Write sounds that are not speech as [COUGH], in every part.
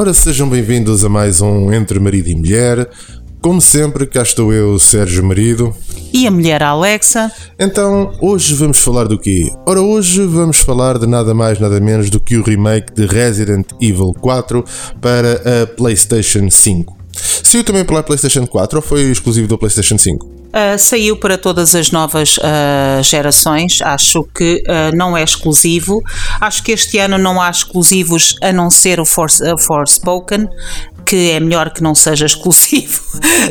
Ora, sejam bem-vindos a mais um Entre Marido e Mulher. Como sempre, cá estou eu, Sérgio Marido. E a mulher Alexa. Então, hoje vamos falar do quê? Ora, hoje vamos falar de nada mais, nada menos do que o remake de Resident Evil 4 para a PlayStation 5. Saiu também pela PlayStation 4 ou foi exclusivo da PlayStation 5? Uh, saiu para todas as novas uh, gerações, acho que uh, não é exclusivo. Acho que este ano não há exclusivos a não ser o Force, uh, Forspoken, que é melhor que não seja [LAUGHS] exclusivo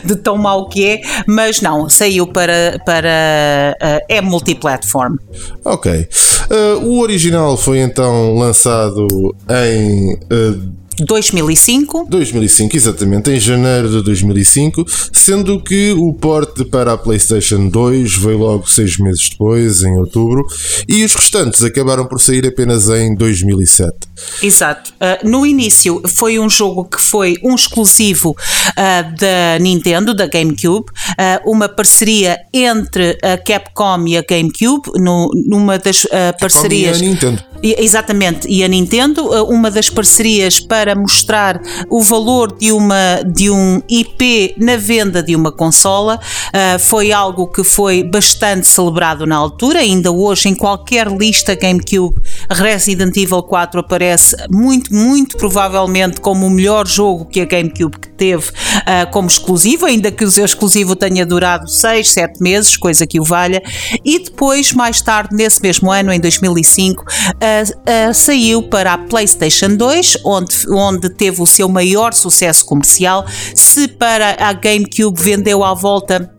de tão mau que é, mas não, saiu para, para é multiplatform. Ok. o original foi então lançado em 2005. 2005, exatamente, em janeiro de 2005, sendo que o porte para a PlayStation 2 veio logo seis meses depois, em outubro, e os restantes acabaram por sair apenas em 2007. Exato. Uh, no início foi um jogo que foi um exclusivo uh, da Nintendo, da GameCube, uh, uma parceria entre a Capcom e a GameCube, no, numa das parcerias. Capcom e a Nintendo. Exatamente, e a Nintendo, uma das parcerias para mostrar o valor de, uma, de um IP na venda de uma consola. Uh, foi algo que foi bastante celebrado na altura. Ainda hoje, em qualquer lista GameCube, Resident Evil 4 aparece muito, muito provavelmente como o melhor jogo que a GameCube teve uh, como exclusivo, ainda que o seu exclusivo tenha durado 6, 7 meses, coisa que o valha. E depois, mais tarde, nesse mesmo ano, em 2005, uh, saiu para a PlayStation 2, onde onde teve o seu maior sucesso comercial, se para a GameCube vendeu à volta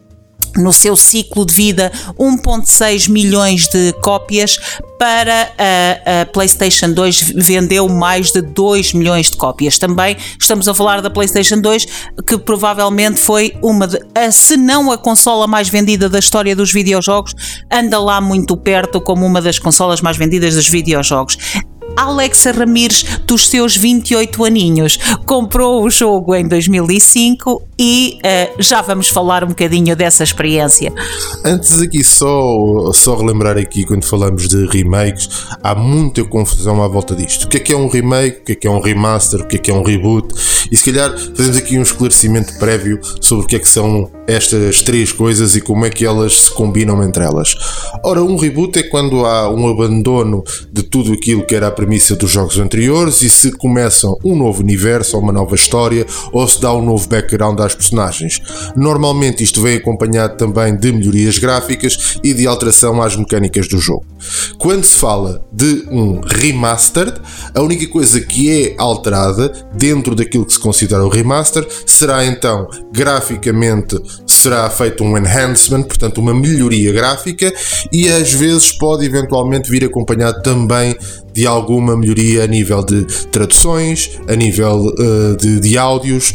no seu ciclo de vida 1.6 milhões de cópias para a, a, PlayStation 2 vendeu mais de 2 milhões de cópias. Também estamos a falar da PlayStation 2 que provavelmente foi uma de, a, se não a consola mais vendida da história dos videojogos, anda lá muito perto como uma das consolas mais vendidas dos videojogos. Alexa Ramires, dos seus 28 aninhos, comprou o jogo em 2005 e uh, já vamos falar um bocadinho dessa experiência. Antes aqui só, só relembrar aqui quando falamos de remakes, há muita confusão à volta disto. O que é que é um remake, o que é que é um remaster, o que é que é um reboot e se calhar fazemos aqui um esclarecimento prévio sobre o que é que são estas três coisas e como é que elas se combinam entre elas. Ora, um reboot é quando há um abandono de tudo aquilo que era a premissa dos jogos anteriores e se começa um novo universo ou uma nova história ou se dá um novo background às personagens. Normalmente isto vem acompanhado também de melhorias gráficas e de alteração às mecânicas do jogo. Quando se fala de um remastered, a única coisa que é alterada dentro daquilo que se considera o remaster será então graficamente será feito um enhancement, portanto uma melhoria gráfica e às vezes pode eventualmente vir acompanhado também de alguma melhoria a nível de traduções, a nível uh, de, de áudios,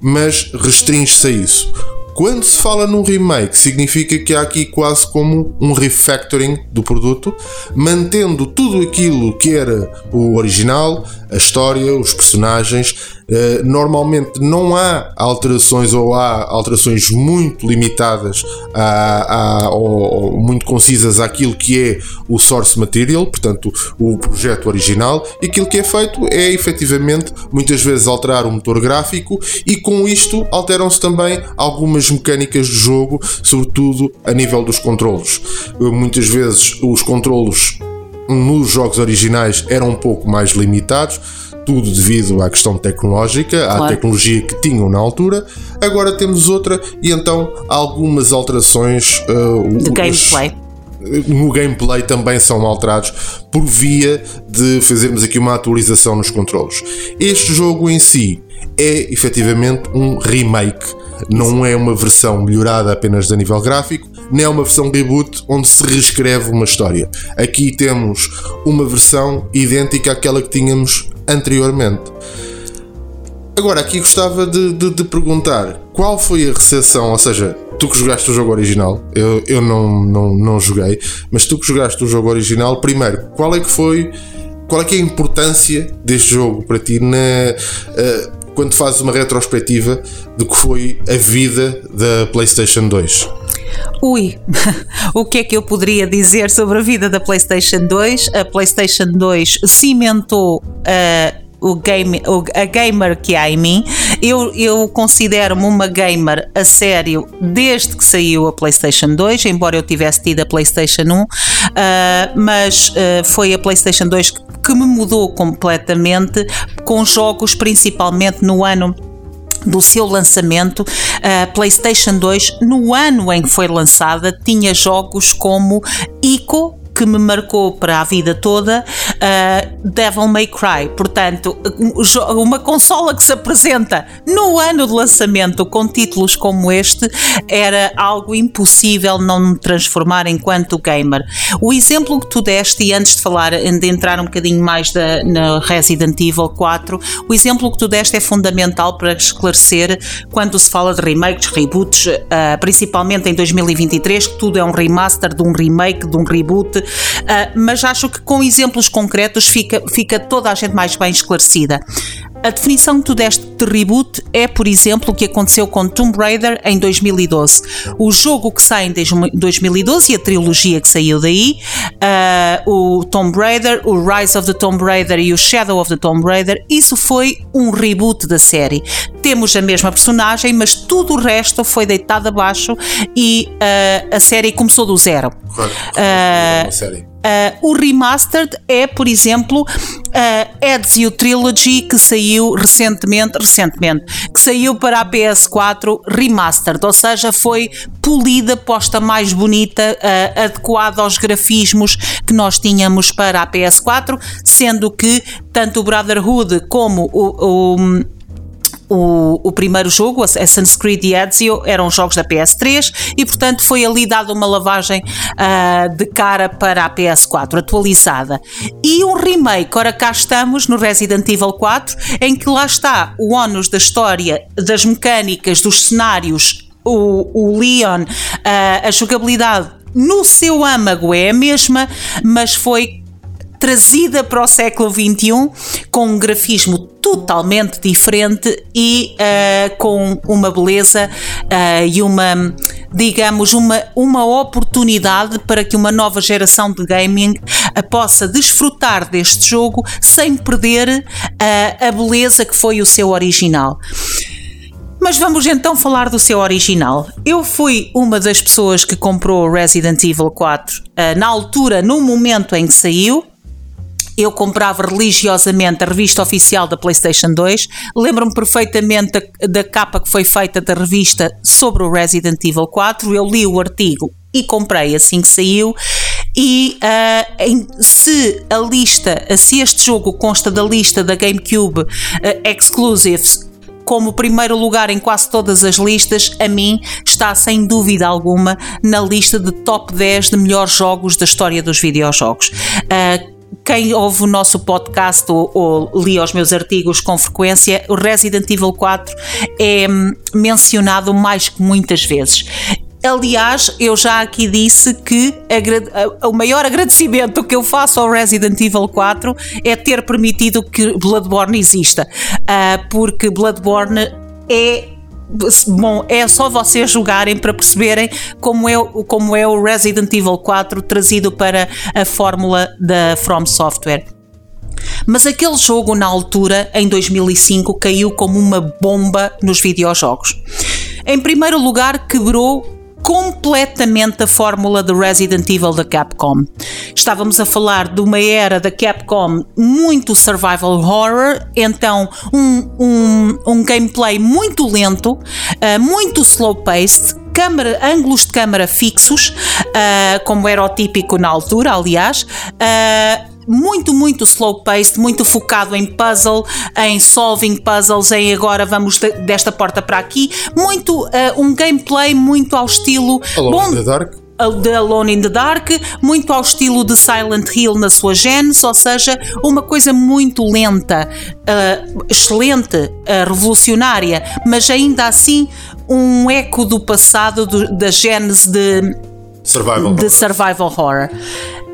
mas restringe-se a isso. Quando se fala num remake, significa que há aqui quase como um refactoring do produto, mantendo tudo aquilo que era o original, a história, os personagens, eh, normalmente não há alterações ou há alterações muito limitadas a, a, ou, ou, muito concisas àquilo que é o source material, portanto o projeto original, e aquilo que é feito é efetivamente muitas vezes alterar o motor gráfico e com isto alteram-se também algumas mecânicas do jogo, sobretudo a nível dos controlos. Eh, muitas vezes os controlos nos jogos originais eram um pouco mais limitados, tudo devido à questão tecnológica, à claro. tecnologia que tinham na altura. Agora temos outra e então algumas alterações uh, de gameplay. No gameplay também são alterados por via de fazermos aqui uma atualização nos controles. Este jogo em si é efetivamente um remake, não é uma versão melhorada apenas a nível gráfico, nem é uma versão reboot onde se reescreve uma história. Aqui temos uma versão idêntica àquela que tínhamos anteriormente. Agora, aqui gostava de, de, de, perguntar qual foi a recepção, ou seja, tu que jogaste o jogo original, eu, eu não, não, não joguei, mas tu que jogaste o jogo original, primeiro, qual é que foi, qual é que é a importância deste jogo para ti na, uh, quando fazes uma retrospectiva do que foi a vida da PlayStation 2? Ui, [LAUGHS] o que é que eu poderia dizer sobre a vida da PlayStation 2? A PlayStation 2 cimentou a o game, a gamer que há em mim. Eu, eu considero-me uma gamer a sério desde que saiu a PlayStation 2, embora eu tivesse tido a PlayStation 1, uh, mas uh, foi a PlayStation 2 que, que me mudou completamente com jogos principalmente no ano do seu lançamento, a PlayStation 2, no ano em que foi lançada, tinha jogos como Ico, que me marcou para a vida toda, uh, Devil May Cry. Portanto, uma consola que se apresenta no ano de lançamento com títulos como este era algo impossível não me transformar enquanto gamer. O exemplo que tu deste, e antes de falar, de entrar um bocadinho mais da, na Resident Evil 4, o exemplo que tu deste é fundamental para esclarecer quando se fala de remakes, reboots, uh, principalmente em 2023, que tudo é um remaster de um remake, de um reboot, uh, mas acho que com exemplos concretos fica, fica toda a gente mais bem esclarecida. A definição que tu deste de reboot é, por exemplo, o que aconteceu com Tomb Raider em 2012. O jogo que sai em 2012 e a trilogia que saiu daí, uh, o Tomb Raider, o Rise of the Tomb Raider e o Shadow of the Tomb Raider, isso foi um reboot da série. Temos a mesma personagem, mas tudo o resto foi deitado abaixo e uh, a série começou do zero. Correto. Uh, Uh, o remastered é, por exemplo, uh, Ezio Trilogy que saiu recentemente, recentemente, que saiu para a PS4 remastered, ou seja, foi polida, posta mais bonita, uh, adequada aos grafismos que nós tínhamos para a PS4, sendo que tanto o Brotherhood como o, o o, o primeiro jogo, Assassin's Creed e Ezio, eram jogos da PS3 e, portanto, foi ali dada uma lavagem uh, de cara para a PS4 atualizada. E um remake, ora cá estamos no Resident Evil 4, em que lá está o ónus da história, das mecânicas, dos cenários, o, o Leon, uh, a jogabilidade no seu âmago é a mesma, mas foi trazida para o século XXI com um grafismo totalmente diferente e uh, com uma beleza uh, e uma, digamos, uma, uma oportunidade para que uma nova geração de gaming uh, possa desfrutar deste jogo sem perder a beleza que foi o seu original. Mas vamos então falar do seu original. Eu fui uma das pessoas que comprou Resident Evil 4 na altura, no momento em que saiu, eu comprava religiosamente a revista oficial da PlayStation 2. Lembro-me perfeitamente da, da, capa que foi feita da revista sobre o Resident Evil 4. Eu li o artigo e comprei assim que saiu. E uh, em, se a lista, se este jogo consta da lista da GameCube uh, Exclusives como primeiro lugar em quase todas as listas, a mim está sem dúvida alguma na lista de top 10 de melhores jogos da história dos videojogos. Uh, quem ouve o nosso podcast ou, ou li os meus artigos com frequência, o Resident Evil 4 é hum, mencionado mais que muitas vezes. Aliás, eu já aqui disse que o maior agradecimento que eu faço ao Resident Evil 4 é ter permitido que Bloodborne exista, ah, porque Bloodborne é bom, é só vocês jogarem para perceberem como é, como é o Resident Evil 4 trazido para a fórmula da From Software. Mas aquele jogo, na altura, em 2005, caiu como uma bomba nos videojogos. Em primeiro lugar, quebrou completamente a fórmula de Resident Evil da Capcom. Estávamos a falar de uma era da Capcom muito survival horror, então um, um, um gameplay muito lento, uh, muito slow-paced, câmara, ângulos de câmara fixos, uh, como era o típico na altura, aliás, uh, muito, muito slow paced, muito focado em puzzle, em solving puzzles, em agora vamos desta porta para aqui, muito uh, um gameplay muito ao estilo Alone bom, in the Dark. The Alone in the Dark, muito ao estilo de Silent Hill na sua genes, ou seja, uma coisa muito lenta, uh, excelente, uh, revolucionária, mas ainda assim um eco do passado do, da genes de survival de survival horror.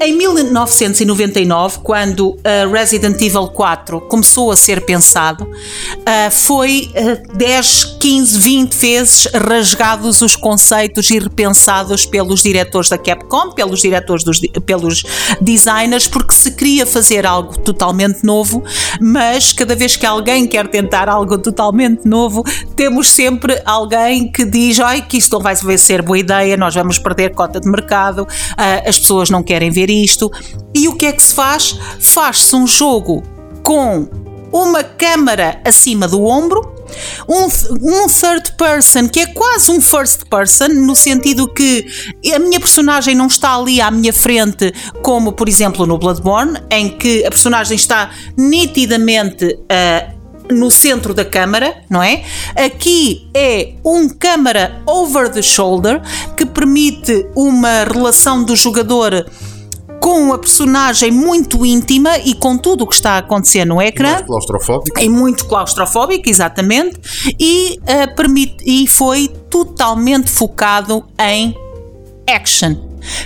Em 1999, quando uh, Resident Evil 4 começou a ser pensado, uh, foi uh, 10 15, 20 vezes rasgados os conceitos e repensados pelos diretores da Capcom, pelos diretores dos, pelos designers, porque se queria fazer algo totalmente novo, mas cada vez que alguém quer tentar algo totalmente novo, temos sempre alguém que diz: ai, que isto não vai ser boa ideia, nós vamos perder cota de mercado, uh, as pessoas não querem ver isto. E o que é que se faz? Faz-se um jogo com uma câmara acima do ombro, um, um, third person que é quase um first person, no sentido que a minha personagem não está ali à minha frente, como por exemplo no Bloodborne, em que a personagem está nitidamente uh, no centro da câmara, não é? Aqui é um câmara over the shoulder que permite uma relação do jogador com a personagem muito íntima e com tudo o que está a acontecer no ecrã. Muito claustrofóbico. É muito claustrofóbico, exatamente. E, uh, permite, e foi totalmente focado em action.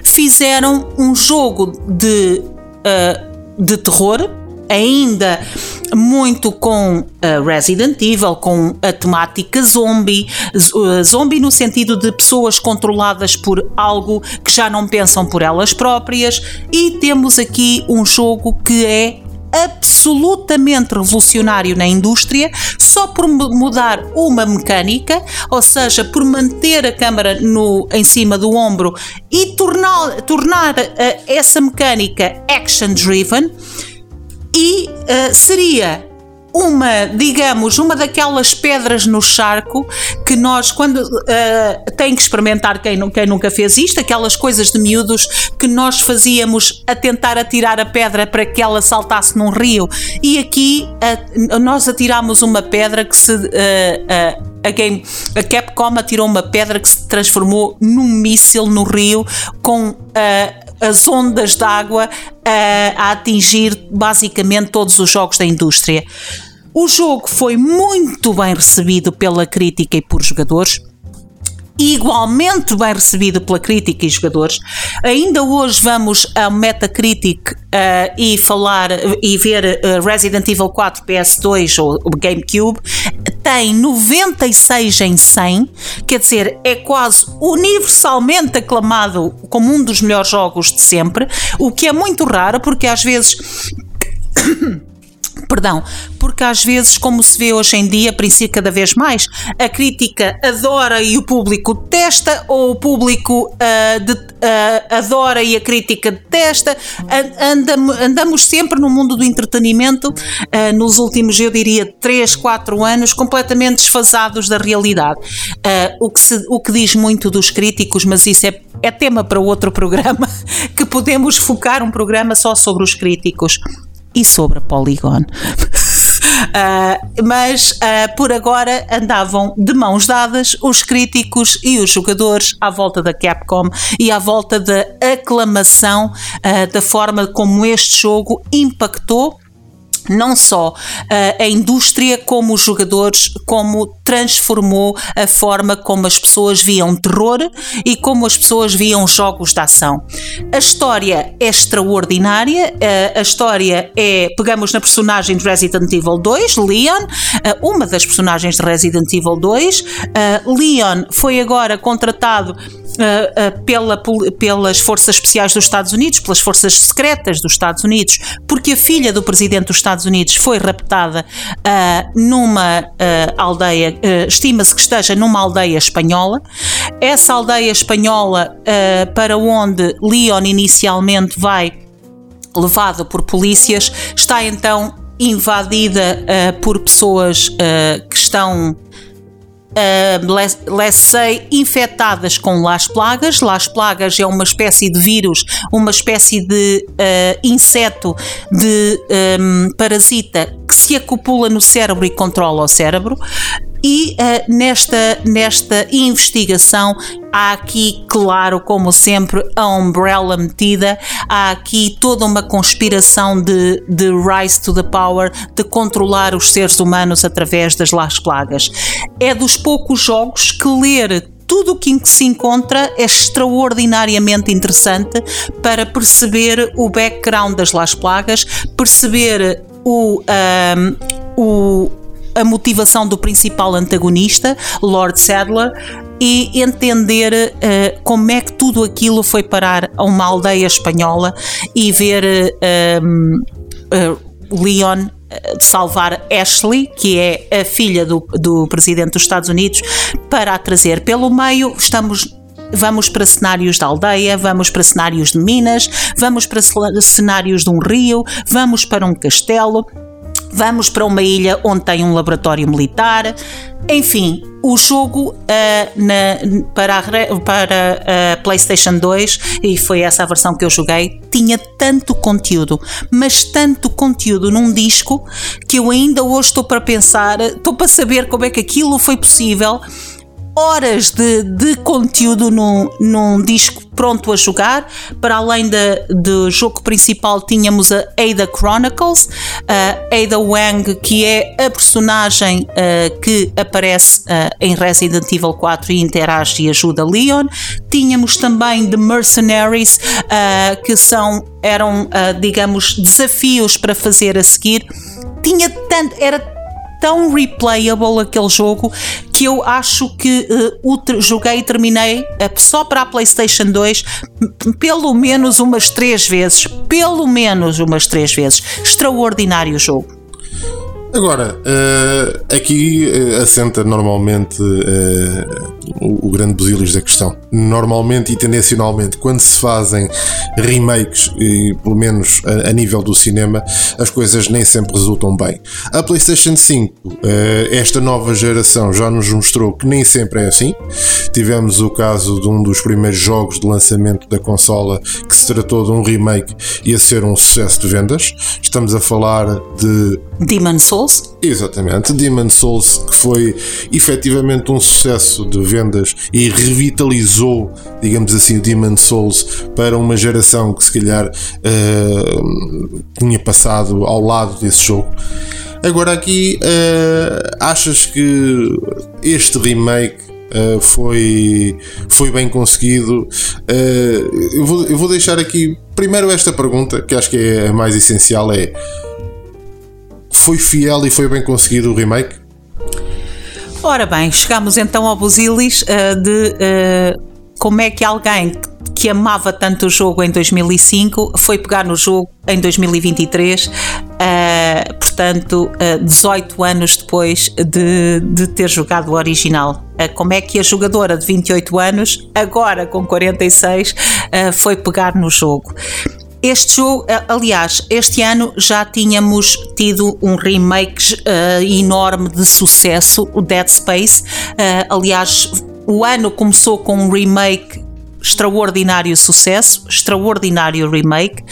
Fizeram um jogo de, uh, de terror ainda muito com uh, Resident Evil, com a temática zombie, uh, zombie no sentido de pessoas controladas por algo que já não pensam por elas próprias, e temos aqui um jogo que é absolutamente revolucionário na indústria só por mudar uma mecânica, ou seja, por manter a câmara no, em cima do ombro e tornar, tornar uh, essa mecânica action driven e uh, seria uma, digamos, uma daquelas pedras no charco que nós, quando uh, tem que experimentar quem, quem nunca fez isto, aquelas coisas de miúdos que nós fazíamos a tentar atirar a pedra para que ela saltasse num rio. E aqui uh, nós atirámos uma pedra que se. Uh, a, game, a Capcom atirou uma pedra que se transformou num míssil no rio com as ondas de água uh, a atingir basicamente todos os jogos da indústria. O jogo foi muito bem recebido pela crítica e por jogadores igualmente bem recebido pela crítica e jogadores. Ainda hoje vamos ao Metacritic uh, e falar e ver uh, Resident Evil 4 PS2 ou GameCube. Tem 96 em 100, quer dizer, é quase universalmente aclamado como um dos melhores jogos de sempre, o que é muito raro porque às vezes Perdão, porque às vezes, como se vê hoje em dia, princípio cada vez mais, a crítica adora e o público detesta, ou o público uh, de, uh, adora e a crítica detesta. Andamos, andamos sempre no mundo do entretenimento, uh, nos últimos, eu diria, 3, 4 anos, completamente desfasados da realidade. o, que se, o que diz muito dos críticos, mas isso é, é tema para outro programa, [LAUGHS] que podemos focar um programa só sobre os críticos e sobre a Polygon. Uh, [LAUGHS] mas uh, por agora andavam de mãos dadas os críticos e os jogadores à volta da Capcom e à volta da aclamação uh, da forma como este jogo impactou não só a indústria como os jogadores, como transformou a forma como as pessoas viam terror e como as pessoas viam jogos de ação. A história é extraordinária, a história é, pegamos na personagem de Resident Evil 2, Leon, uma das personagens de Resident Evil 2. Leon foi agora contratado pela, pelas forças especiais dos Estados Unidos, pelas forças secretas dos Estados Unidos, porque a filha do presidente dos Estados Unidos foi raptada numa aldeia, estima-se que esteja numa aldeia espanhola. Essa aldeia espanhola para onde Leon inicialmente vai levado por polícias, está então invadida por pessoas que estão uh, let's say, infectadas com Las Plagas. Las Plagas é uma espécie de vírus, uma espécie de uh, inseto, de um, parasita que se acopula no cérebro e controla o cérebro. E uh, nesta, nesta investigação há aqui, claro, como sempre, a umbrella metida, há aqui toda uma conspiração de, de rise to the power, de controlar os seres humanos através das Las Plagas. É dos poucos jogos que ler tudo o que se encontra é extraordinariamente interessante para perceber o background das Las Plagas, perceber o, um, o a motivação do principal antagonista, Lord Sadler, e entender uh, como é que tudo aquilo foi parar a uma aldeia espanhola e ver uh, uh, Leon salvar Ashley, que é a filha do, do presidente dos Estados Unidos, para a trazer pelo meio. Estamos vamos para cenários da aldeia, vamos para cenários de Minas, vamos para cenários de um rio, vamos para um castelo, vamos para uma ilha onde tem um laboratório militar. Enfim, o jogo uh, na, para, a, para a PlayStation 2, e foi essa a versão que eu joguei, tinha tanto conteúdo, mas tanto conteúdo num disco que eu ainda hoje estou para pensar, estou para saber como é que aquilo foi possível horas de, de conteúdo num, num disco pronto a jogar. Para além do jogo principal, tínhamos a Ada Chronicles, a Ada Wang, que é a personagem uh, que aparece uh, em Resident Evil 4 e interage e ajuda Leon. Tínhamos também The Mercenaries, uh, que são, eram, digamos, desafios para fazer a seguir. Tinha tanto, era tão replayable aquele jogo que eu acho que uh, joguei e terminei uh, só para a PlayStation 2 pelo menos umas três vezes. Pelo menos umas três vezes. Extraordinário jogo. Agora, uh, aqui uh, assenta normalmente uh, o, o, grande busilis da questão. Normalmente e tendencionalmente, quando se fazem remakes, e, pelo menos a, a, nível do cinema, as coisas nem sempre resultam bem. A PlayStation 5, esta nova geração, já nos mostrou que nem sempre é assim. Tivemos o caso de um dos primeiros jogos de lançamento da consola que se tratou de um remake e a ser um sucesso de vendas. Estamos a falar de Demon Souls? Exatamente, Demon Souls, que foi efetivamente um sucesso de vendas e revitalizou, digamos assim, o Demon Souls para uma geração que se calhar uh, tinha passado ao lado desse jogo. Agora aqui uh, achas que este remake Uh, foi, foi bem conseguido. Uh, eu, vou, eu vou deixar aqui primeiro esta pergunta, que acho que é a mais essencial: é foi fiel e foi bem conseguido o remake? Ora bem, chegamos então ao Busilis uh, de uh, como é que alguém que amava tanto o jogo em 2005 foi pegar no jogo em 2023, uh, eh, portanto, uh, 18 anos depois de, de ter jogado o original. Como é que a jogadora de 28 anos, agora com 46, foi pegar no jogo? Este jogo, eh, aliás, este ano já tínhamos tido um remake uh, enorme de sucesso, o Dead Space. Uh, aliás, o ano começou com um remake extraordinário sucesso, extraordinário remake.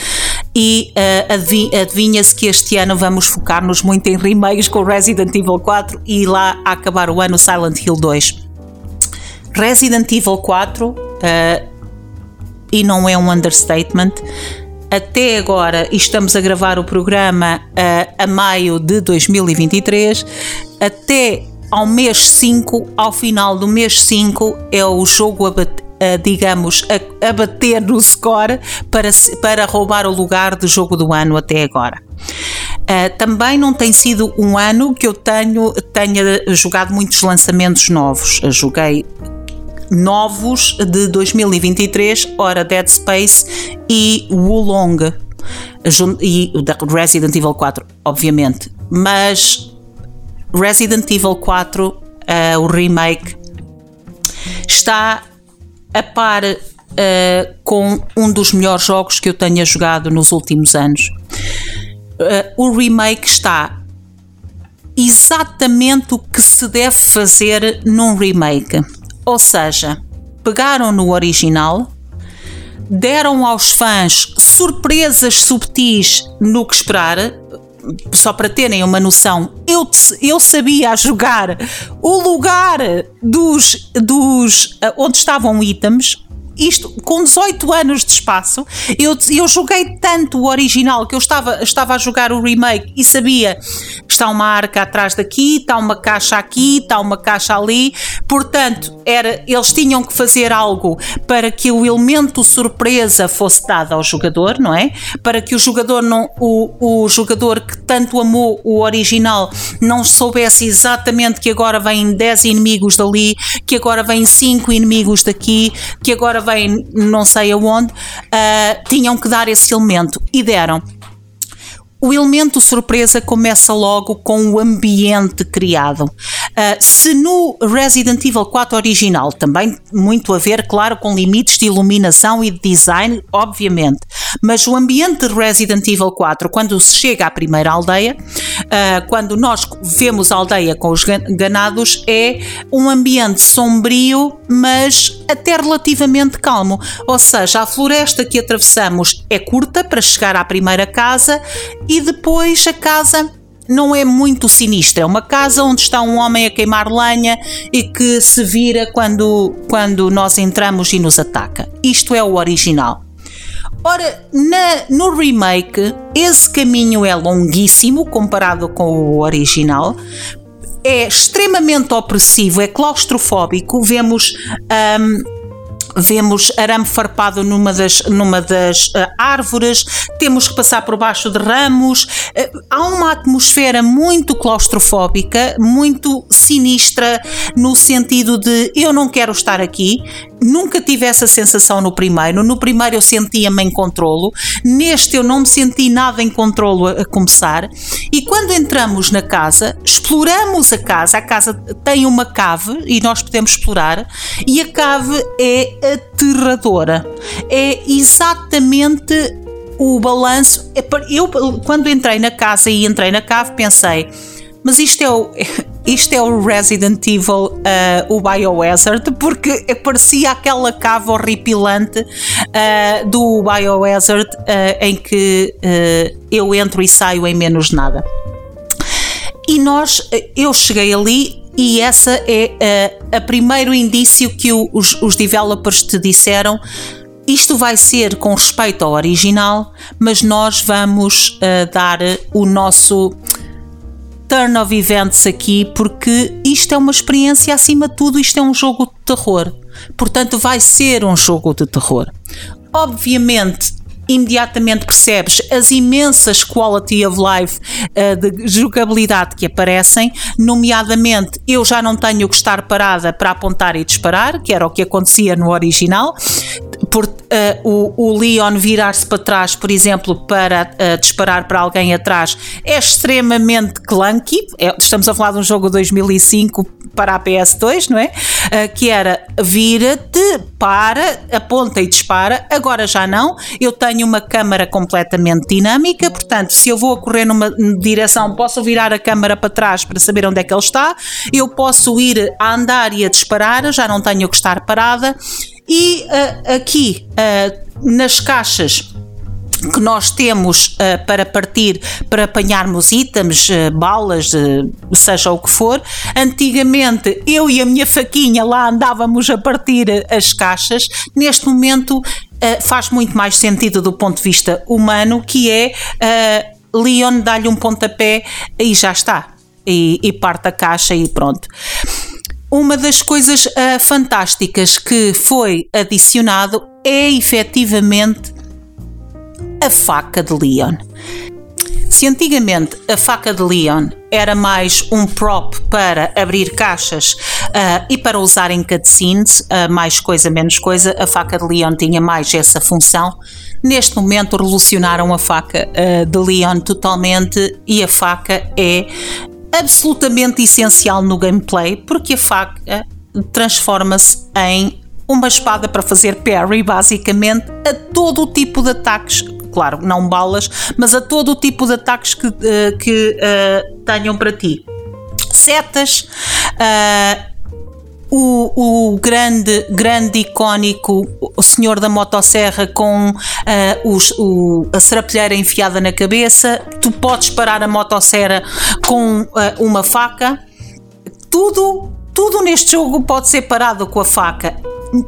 E uh, adivinha-se que este ano vamos focar-nos muito em remakes com Resident Evil 4 e lá a acabar o ano Silent Hill 2. Resident Evil 4, uh, e não é um understatement, até agora, e estamos a gravar o programa a, a maio de 2023, até ao mês 5, ao final do mês 5, é o jogo a, bater, a digamos, a, a, bater no score para, para roubar o lugar de jogo do ano até agora. Uh, também não tem sido um ano que eu tenho, tenha jogado muitos lançamentos novos. Eu joguei novos de 2023, ora Dead Space e Wulong e Resident Evil 4, obviamente. Mas Resident Evil 4, uh, eh, o remake, está a par uh, com um dos melhores jogos que eu tenha jogado nos últimos anos. Uh, o remake está exatamente o que se deve fazer num remake ou seja, pegaram no original, deram aos fãs surpresas subtis no que esperar, só para terem uma noção, eu, eu sabia jogar o lugar dos, dos onde estavam itens. Isto, com 18 anos de espaço, eu, eu joguei tanto o original que eu estava, estava a jogar o remake e sabia está uma arca atrás daqui, está uma caixa aqui, está uma caixa ali. Portanto, era, eles tinham que fazer algo para que o elemento surpresa fosse dado ao jogador, não é? Para que o jogador não, o, o jogador que tanto amou o original não soubesse exatamente que agora vêm 10 inimigos dali, que agora vêm 5 inimigos daqui, que agora não sei aonde, uh, tinham que dar esse elemento e deram. O elemento surpresa começa logo com o ambiente criado. Uh, se no Resident Evil 4 original, também muito a ver, claro, com limites de iluminação e de design, obviamente, mas o ambiente de Resident Evil 4, quando se chega à primeira aldeia, uh, quando nós vemos a aldeia com os ganados, é um ambiente sombrio, mas até relativamente calmo. Ou seja, a floresta que atravessamos é curta para chegar à primeira casa e depois a casa não é muito sinistra. É uma casa onde está um homem a queimar lenha e que se vira quando, quando nós entramos e nos ataca. Isto é o original. Ora, na, no remake, esse caminho é longuíssimo comparado com o original. É extremamente opressivo, é claustrofóbico. Vemos. Um, vemos arame farpado numa das, numa das uh, árvores, temos que passar por baixo de ramos. Uh, há uma atmosfera muito claustrofóbica, muito sinistra, no sentido de eu não quero estar aqui. Nunca tive essa sensação no primeiro. No primeiro eu sentia-me em controlo, neste eu não me senti nada em controlo a, a começar. E quando entramos na casa, exploramos a casa. A casa tem uma cave e nós podemos explorar, e a cave é aterradora. É exatamente o balanço. É eu, quando entrei na casa e entrei na cave, pensei. Mas isto é o, [LAUGHS] isto é o Resident Evil, uh, o Biohazard, porque parecia aquela cave horripilante uh, do Biohazard uh, em que eu entro e saio em menos nada. E nós, eu cheguei ali e essa é a, a primeiro indício que o, os, os developers te disseram isto vai ser com respeito ao original, mas nós vamos uh, dar o nosso turn of events aqui, porque isto é uma experiência acima de tudo, isto é um jogo de terror. Portanto, vai ser um jogo de terror. Obviamente, imediatamente percebes as imensas quality of life uh, de jogabilidade que aparecem, nomeadamente eu já não tenho que estar parada para apontar e disparar, que era o que acontecia no original. Por, uh, o, o, Leon virar-se para trás, por exemplo, para uh, disparar para alguém atrás, é extremamente clunky. É, estamos a falar de um jogo de 2005 para a PS2, não é? Uh, que era vira-te, para, aponta e dispara. Agora já não. Eu tenho uma câmara completamente dinâmica, portanto, se eu vou a correr numa direção, posso virar a câmara para trás para saber onde é que ele está. Eu posso ir a andar e a disparar, já não tenho que estar parada. E uh, aqui uh, nas caixas que nós temos uh, para partir, para apanharmos itens, uh, balas, uh, seja o que for. Antigamente eu e a minha faquinha lá andávamos a partir as caixas. Neste momento faz muito mais sentido do ponto de vista humano, que é Leon dá-lhe um pontapé e já está. E, e parte a caixa e pronto. Uma das coisas uh, fantásticas que foi adicionado é efetivamente a faca de Leon. Se antigamente a faca de Leon era mais um prop para abrir caixas uh, e para usar em cutscenes, uh, mais coisa, menos coisa, a faca de Leon tinha mais essa função. Neste momento revolucionaram a faca uh, de Leon totalmente e a faca é absolutamente essencial no gameplay, porque a faca transforma-se em uma espada para fazer parry, basicamente, a todo o tipo de ataques. Claro, não balas, mas a todo o tipo de ataques que, uh, que uh, tenham para ti. Setas, uh, o, o, grande, grande icónico o senhor da motosserra com uh, os, o, a serapilheira enfiada na cabeça, tu podes parar a motosserra com uh, uma faca, tudo, tudo neste jogo pode ser parado com a faca.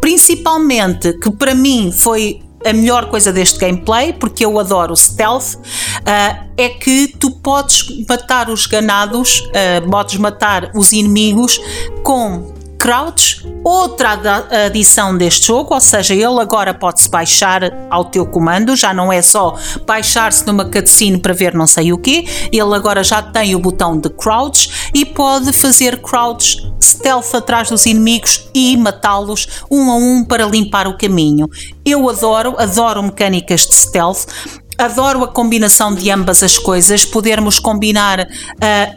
principalmente que para mim foi a melhor coisa deste gameplay, porque eu adoro stealth, uh, é que tu podes matar os ganados, uh, podes matar os inimigos com crouch, outra adição deste jogo, ou seja, ele agora pode-se baixar ao teu comando, já não é só baixar-se numa cutscene para ver não sei o quê, ele agora já tem o botão de crouch e pode fazer crouch stealth atrás dos inimigos e matá-los um a um para limpar o caminho. Eu adoro, adoro mecânicas de stealth adoro a combinação de ambas as coisas, podermos combinar uh,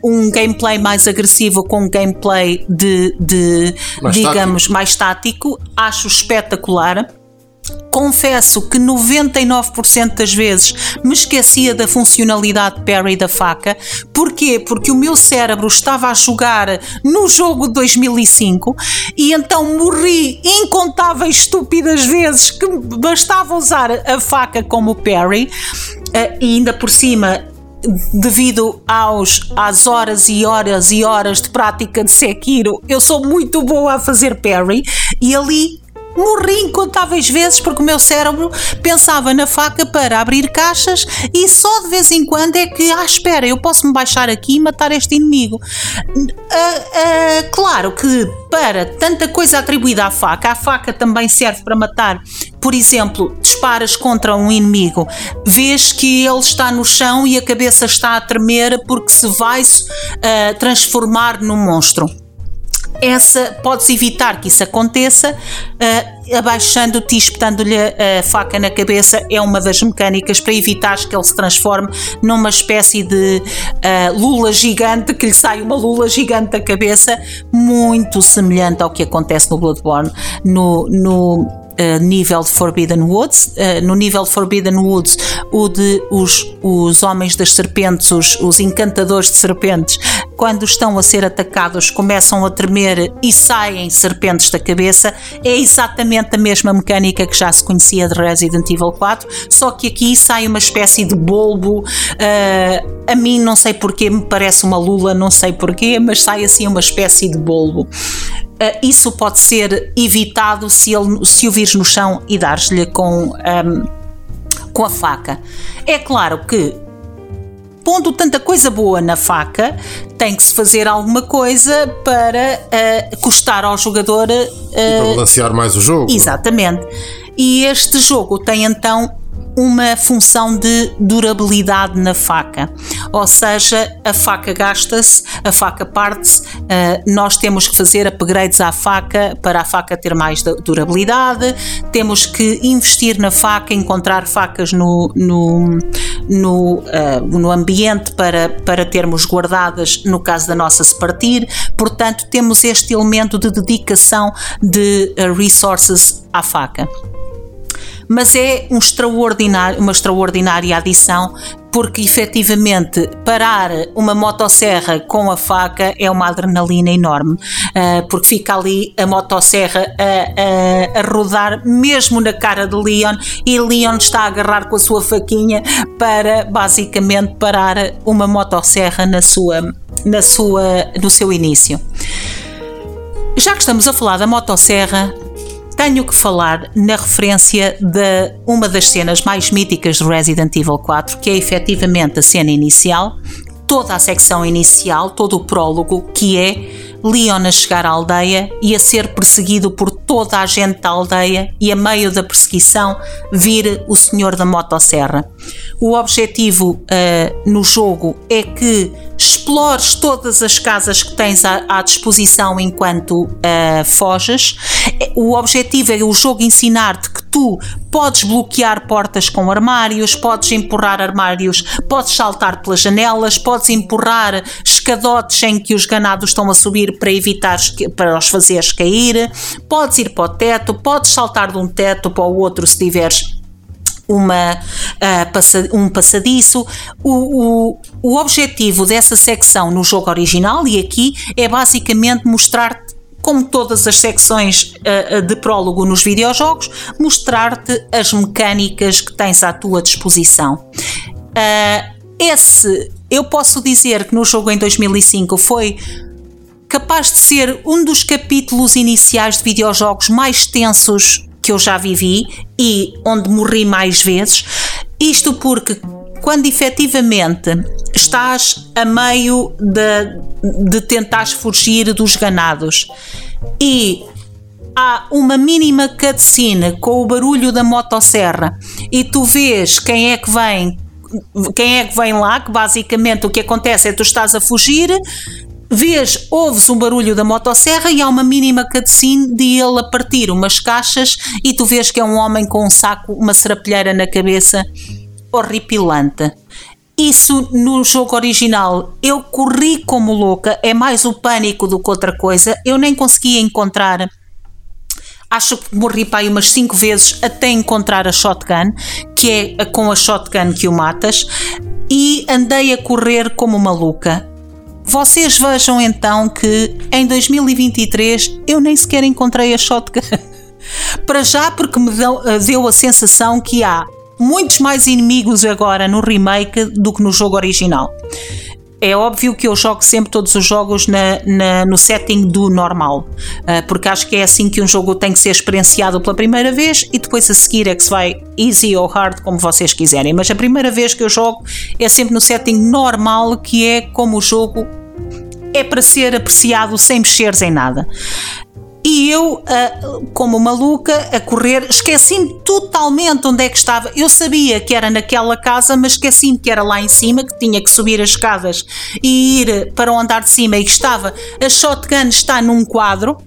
um gameplay mais agressivo com um gameplay de, de mais digamos, tático. mais tático, acho espetacular. Confesso que 99% das vezes me esquecia da funcionalidade parry da faca. Porquê? Porque o meu cérebro estava a jogar no jogo de 2005 e então morri incontáveis estúpidas vezes que bastava usar a faca como parry eh, e ainda por cima devido aos, às horas e horas e horas de prática de Sekiro, eu sou muito boa a fazer parry e ali morri incontáveis vezes porque o meu cérebro pensava na faca para abrir caixas e só de vez em quando é que, ah, espera, eu posso me baixar aqui e matar este inimigo. Uh, uh, claro que para tanta coisa atribuída à faca, a faca também serve para matar. Por exemplo, disparas contra um inimigo, vês que ele está no chão e a cabeça está a tremer porque se vai uh, transformar num monstro essa podes evitar que isso aconteça uh, abaixando-te e espetando-lhe a faca na cabeça é uma das mecânicas para evitar que ele se transforme numa espécie de uh, lula gigante que lhe sai uma lula gigante da cabeça muito semelhante ao que acontece no Bloodborne no, no uh, nível de Forbidden Woods. Uh, no nível de Forbidden Woods, o de os, os homens das serpentes, os, os encantadores de serpentes, quando estão a ser atacados, começam a tremer e saem serpentes da cabeça. É exatamente a mesma mecânica que já se conhecia de Resident Evil 4, só que aqui sai uma espécie de bulbo. Uh, a mim, não sei porquê, me parece uma lula, não sei porquê, mas sai assim uma espécie de bulbo. Uh, isso pode ser evitado se, ele, se o vires no chão e dares-lhe com, um, com a faca. É claro que, pondo tanta coisa boa na faca, tem que se fazer alguma coisa para uh, custar ao jogador. Uh, para balancear mais o jogo. Exatamente. E este jogo tem então uma função de durabilidade na faca. Ou seja, a faca gasta-se, a faca parte-se, uh, nós temos que fazer upgrades à faca para a faca ter mais durabilidade, temos que investir na faca, encontrar facas no, no, no, uh, no ambiente para, para termos guardadas no caso da nossa se partir. Portanto, temos este elemento de dedicação de uh, resources à faca mas é um extraordinário, uma extraordinária adição porque efetivamente parar uma motosserra com a faca é uma adrenalina enorme, uh, porque fica ali a motosserra a, a, a, rodar mesmo na cara de Leon e Leon está a agarrar com a sua faquinha para basicamente parar uma motosserra na sua, na sua, no seu início. Já que estamos a falar da motosserra, tenho que falar na referência de uma das cenas mais míticas do Resident Evil 4, que é efetivamente a cena inicial, toda a secção inicial, todo o prólogo, que é Leon a chegar à aldeia e a ser perseguido por toda a gente da aldeia e a meio da perseguição vir o senhor da motosserra. O objetivo uh, no jogo é que explores todas as casas que tens à, à disposição enquanto uh, foges. O objetivo é o jogo ensinar-te que tu podes bloquear portas com armários, podes empurrar armários, podes saltar pelas janelas, podes empurrar escadotes em que os ganados estão a subir para evitar para os fazeres cair, podes ir para o teto, podes saltar de um teto para o outro se tiveres uma, uh, um passadiço. O, o, o objetivo dessa secção no jogo original e aqui é basicamente mostrar-te como todas as secções uh, de prólogo nos videojogos, mostrar-te as mecânicas que tens à tua disposição. Uh, esse, eu posso dizer que no jogo em 2005 foi capaz de ser um dos capítulos iniciais de videojogos mais tensos que eu já vivi e onde morri mais vezes. Isto porque quando efetivamente estás a meio de, de fugir dos ganados e há uma mínima cutscene com o barulho da motosserra e tu vês quem é que vem quem é que vem lá, que basicamente o que acontece é tu estás a fugir, vês, ouves um barulho da motosserra e há uma mínima cutscene de ele a partir umas caixas e tu vês que é um homem com um saco, uma serapilheira na cabeça, horripilante. Isso no jogo original eu corri como louca, é mais o pânico do que outra coisa. Eu nem conseguia encontrar. Acho que morri para aí umas 5 vezes até encontrar a shotgun, que é com a shotgun que o matas, e andei a correr como maluca. Vocês vejam então que em 2023 eu nem sequer encontrei a shotgun. [LAUGHS] Para já, porque me deu, deu a sensação que há muitos mais inimigos agora no remake do que no jogo original. É óbvio que eu jogo sempre todos os jogos na, na, no setting do normal, uh, porque acho que é assim que um jogo tem que ser experienciado pela primeira vez e depois a seguir é que se vai easy ou hard, como vocês quiserem. Mas a primeira vez que eu jogo é sempre no setting normal, que é como o jogo é para ser apreciado sem mexeres em nada. E eu, como maluca, a correr, esqueci-me totalmente onde é que estava. Eu sabia que era naquela casa, mas esqueci-me que era lá em cima, que tinha que subir as escadas e ir para o andar de cima e que estava. A shotgun está num quadro.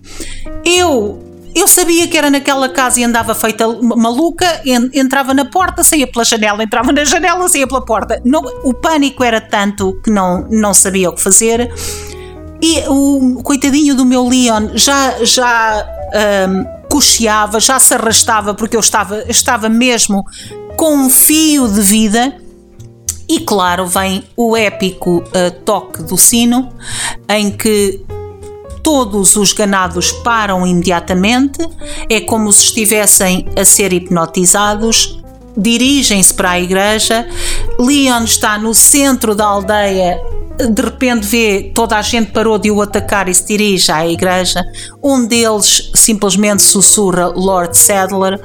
Eu eu sabia que era naquela casa e andava feita maluca, entrava na porta, saía pela janela, entrava na janela, saía pela porta. Não, o pânico era tanto que não, não sabia o que fazer. E o coitadinho do meu Leon já, já um, cocheava, já se arrastava porque eu estava, estava mesmo com um fio de vida. E claro, vem o épico uh, toque do sino, em que todos os ganados param imediatamente, é como se estivessem a ser hipnotizados, dirigem-se para a igreja. Leon está no centro da aldeia de repente vê toda a gente parou de o atacar e se dirige à igreja. Um deles simplesmente sussurra Lord Sadler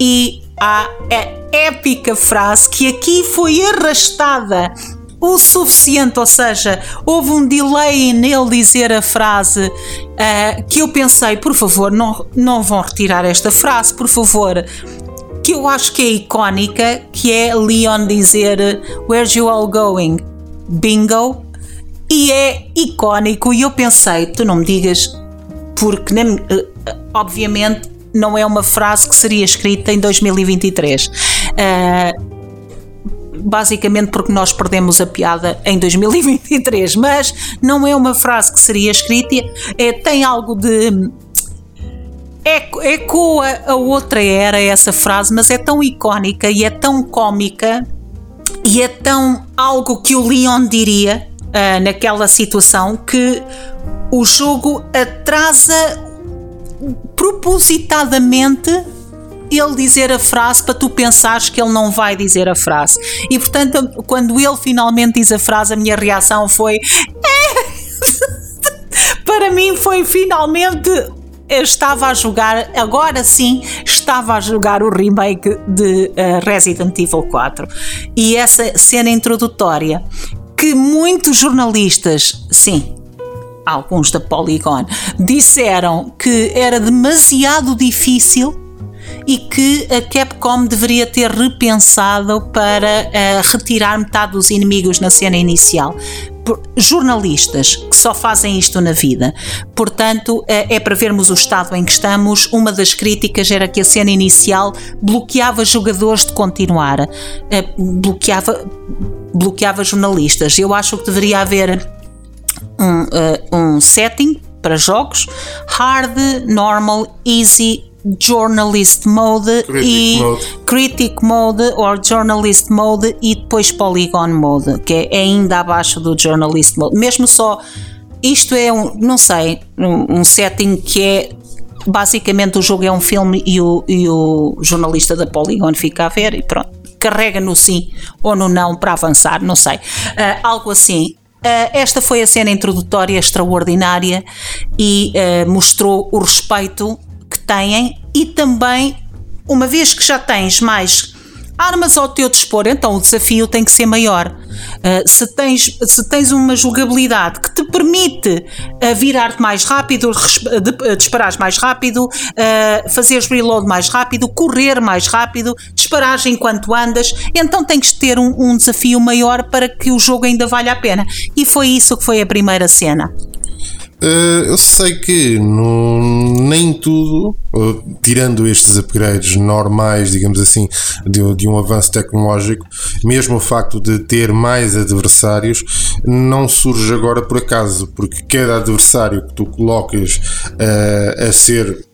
e há a épica frase que aqui foi arrastada o suficiente, ou seja, houve um delay nele dizer a frase uh, que eu pensei, por favor, não, não vão retirar esta frase, por favor. Que eu acho que é icónica, que é Leon dizer Where's you all going? bingo e é icónico. E eu pensei, tu não me digas, porque nem, eh, obviamente não é uma frase que seria escrita em 2023. Uh, eh, basicamente porque nós perdemos a piada em 2023, mas não é uma frase que seria escrita, é, tem algo de. Ecoa a outra era essa frase, mas é tão icónica e é tão cómica e é tão algo que o Leon diria uh, naquela situação que o jogo atrasa propositadamente ele dizer a frase para tu pensares que ele não vai dizer a frase. E portanto, quando ele finalmente diz a frase, a minha reação foi. [LAUGHS] para mim foi finalmente eu estava a jogar, agora sim, estava a jogar o remake de uh, Resident Evil 4. E essa cena introdutória que muitos jornalistas, sim, alguns da Polygon, disseram que era demasiado difícil e que a Capcom deveria ter repensado para uh, retirar metade dos inimigos na cena inicial jornalistas que só fazem isto na vida. Portanto, é, é para vermos o estado em que estamos. Uma das críticas era que a cena inicial bloqueava jogadores de continuar, é, bloqueava, bloqueava jornalistas. Eu acho que deveria haver um, uh, um setting para jogos hard, normal, easy journalist mode critic e mode. critic mode ou journalist mode e depois polygon mode, que é ainda abaixo do journalist mode. Mesmo só isto é um, não sei, um, um setting que é basicamente o jogo é um filme e o, e o jornalista da Polygon fica a ver e pronto, carrega no sim ou no não para avançar, não sei, uh, algo assim esta foi a cena introdutória extraordinária e uh, mostrou o respeito que têm e também, uma vez que já tens mais armas ao teu dispor, então o desafio tem que ser maior. Uh, se, tens, se tens uma jogabilidade que te permite uh, virar-te mais rápido, uh, disparares mais rápido, uh, fazeres reload mais rápido, correr mais rápido, disparares enquanto andas, então tens de ter um, um desafio maior para que o jogo ainda valha a pena. E foi isso que foi a primeira cena. Uh, eu sei que no, nem tudo, uh, tirando estes upgrades normais, digamos assim, de, de, um avanço tecnológico, mesmo o facto de ter mais adversários, não surge agora por acaso, porque cada adversário que tu colocas uh, a ser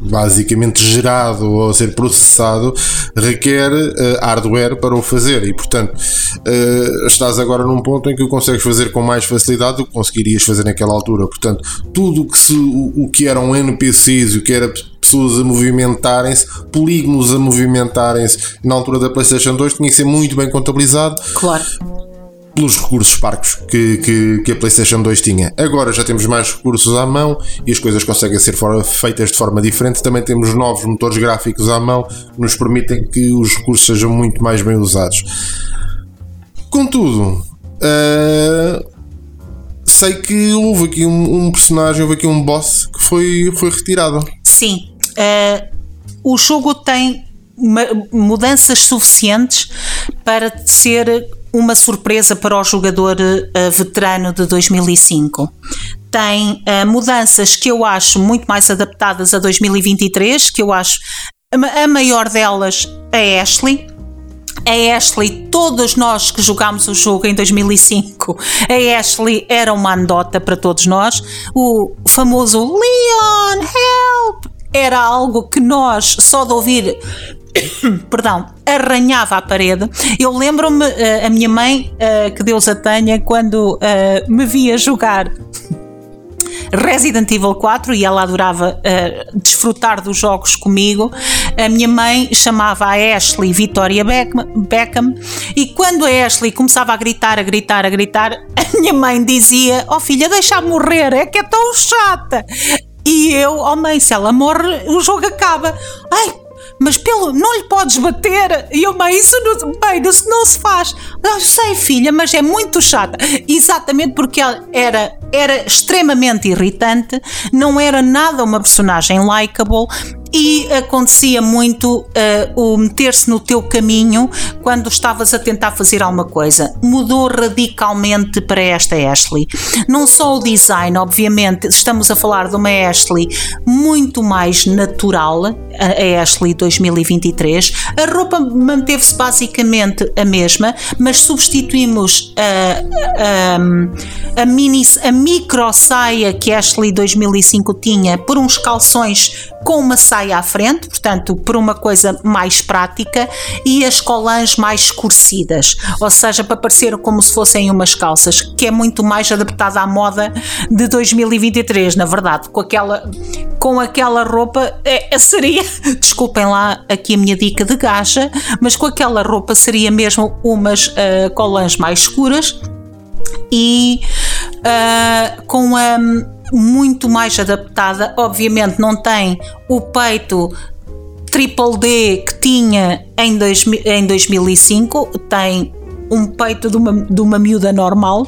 basicamente gerado ou a ser processado requer uh, hardware para o fazer. E portanto uh, estás agora num ponto em que o consegues fazer com mais facilidade do que conseguirias fazer naquela altura. Portanto tudo que se, o, o que eram NPCs o que era pessoas a movimentarem-se, polígonos a movimentarem-se na altura da PlayStation 2 tinha que ser muito bem contabilizado. Claro pelos recursos parcos que, que, que, a PlayStation 2 tinha. Agora já temos mais recursos à mão e as coisas conseguem ser feitas de forma diferente. Também temos novos motores gráficos à mão que nos permitem que os recursos sejam muito mais bem usados. Contudo, uh, sei que houve aqui um, um, personagem, houve aqui um boss que foi, foi retirado. Sim. Uh, o jogo tem mudanças suficientes para ser uma surpresa para o jogador uh, veterano de 2005. Tem uh, mudanças que eu acho muito mais adaptadas a 2023, que eu acho a, maior delas a Ashley. A Ashley, todos nós que jogámos o jogo em 2005, a Ashley era uma anedota para todos nós. O famoso Leon, help! Era algo que nós, só de ouvir [COUGHS] perdão, arranhava a parede. Eu lembro-me, uh, a minha mãe, uh, que Deus a tenha, quando uh, me via jogar [LAUGHS] Resident Evil 4 e ela adorava uh, desfrutar dos jogos comigo. A minha mãe chamava a Ashley Victoria Beckham e quando a Ashley começava a gritar, a gritar, a gritar, [LAUGHS] a minha mãe dizia: Oh filha, deixa morrer, é que é tão chata. E eu, oh mãe, se ela morre, o jogo acaba. Ai, mas pelo não lhe podes bater. E eu, mãe, isso não, mãe, isso não se faz. Eu sei, filha, mas é muito chata. Exatamente porque ela era, era extremamente irritante, não era nada uma personagem likable e acontecia muito uh, o meter-se no teu caminho quando estavas a tentar fazer alguma coisa. Mudou radicalmente para esta Ashley. Não só o design, obviamente, estamos a falar de uma Ashley muito mais natural, a Ashley 2023. A roupa manteve-se basicamente a mesma, mas substituímos a, a, a, mini, a micro saia que a Ashley 2005 tinha por uns calções com uma saia à frente, portanto, por uma coisa mais prática, e as colãs mais escurecidas, ou seja, para parecer como se fossem umas calças, que é muito mais adaptada à moda de 2023, na verdade, com aquela, com aquela roupa é, seria, [LAUGHS] desculpem lá aqui a minha dica de gaja, mas com aquela roupa seria mesmo umas uh, colãs mais escuras e uh, com a muito mais adaptada. Obviamente, não tem o peito triple D que tinha em, dois, em 2005, tem um peito de uma, de uma miúda normal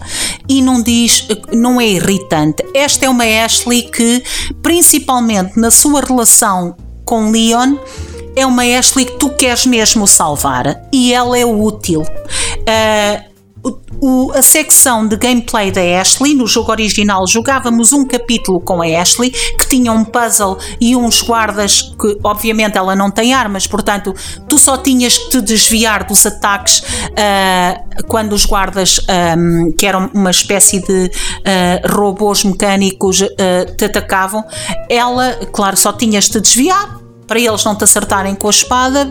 e não diz, não é irritante. Esta é uma Ashley que, principalmente na sua relação com Leon, é uma Ashley que tu queres mesmo salvar e ela é útil. Uh, o, a secção de gameplay da Ashley, no jogo original jogávamos um capítulo com a Ashley que tinha um puzzle e uns guardas que obviamente ela não tem armas, portanto tu só tinhas que te desviar dos ataques uh, quando os guardas um, que eram uma espécie de uh, robôs mecânicos uh, te atacavam, ela claro só tinhas de te desviar para eles não te acertarem com a espada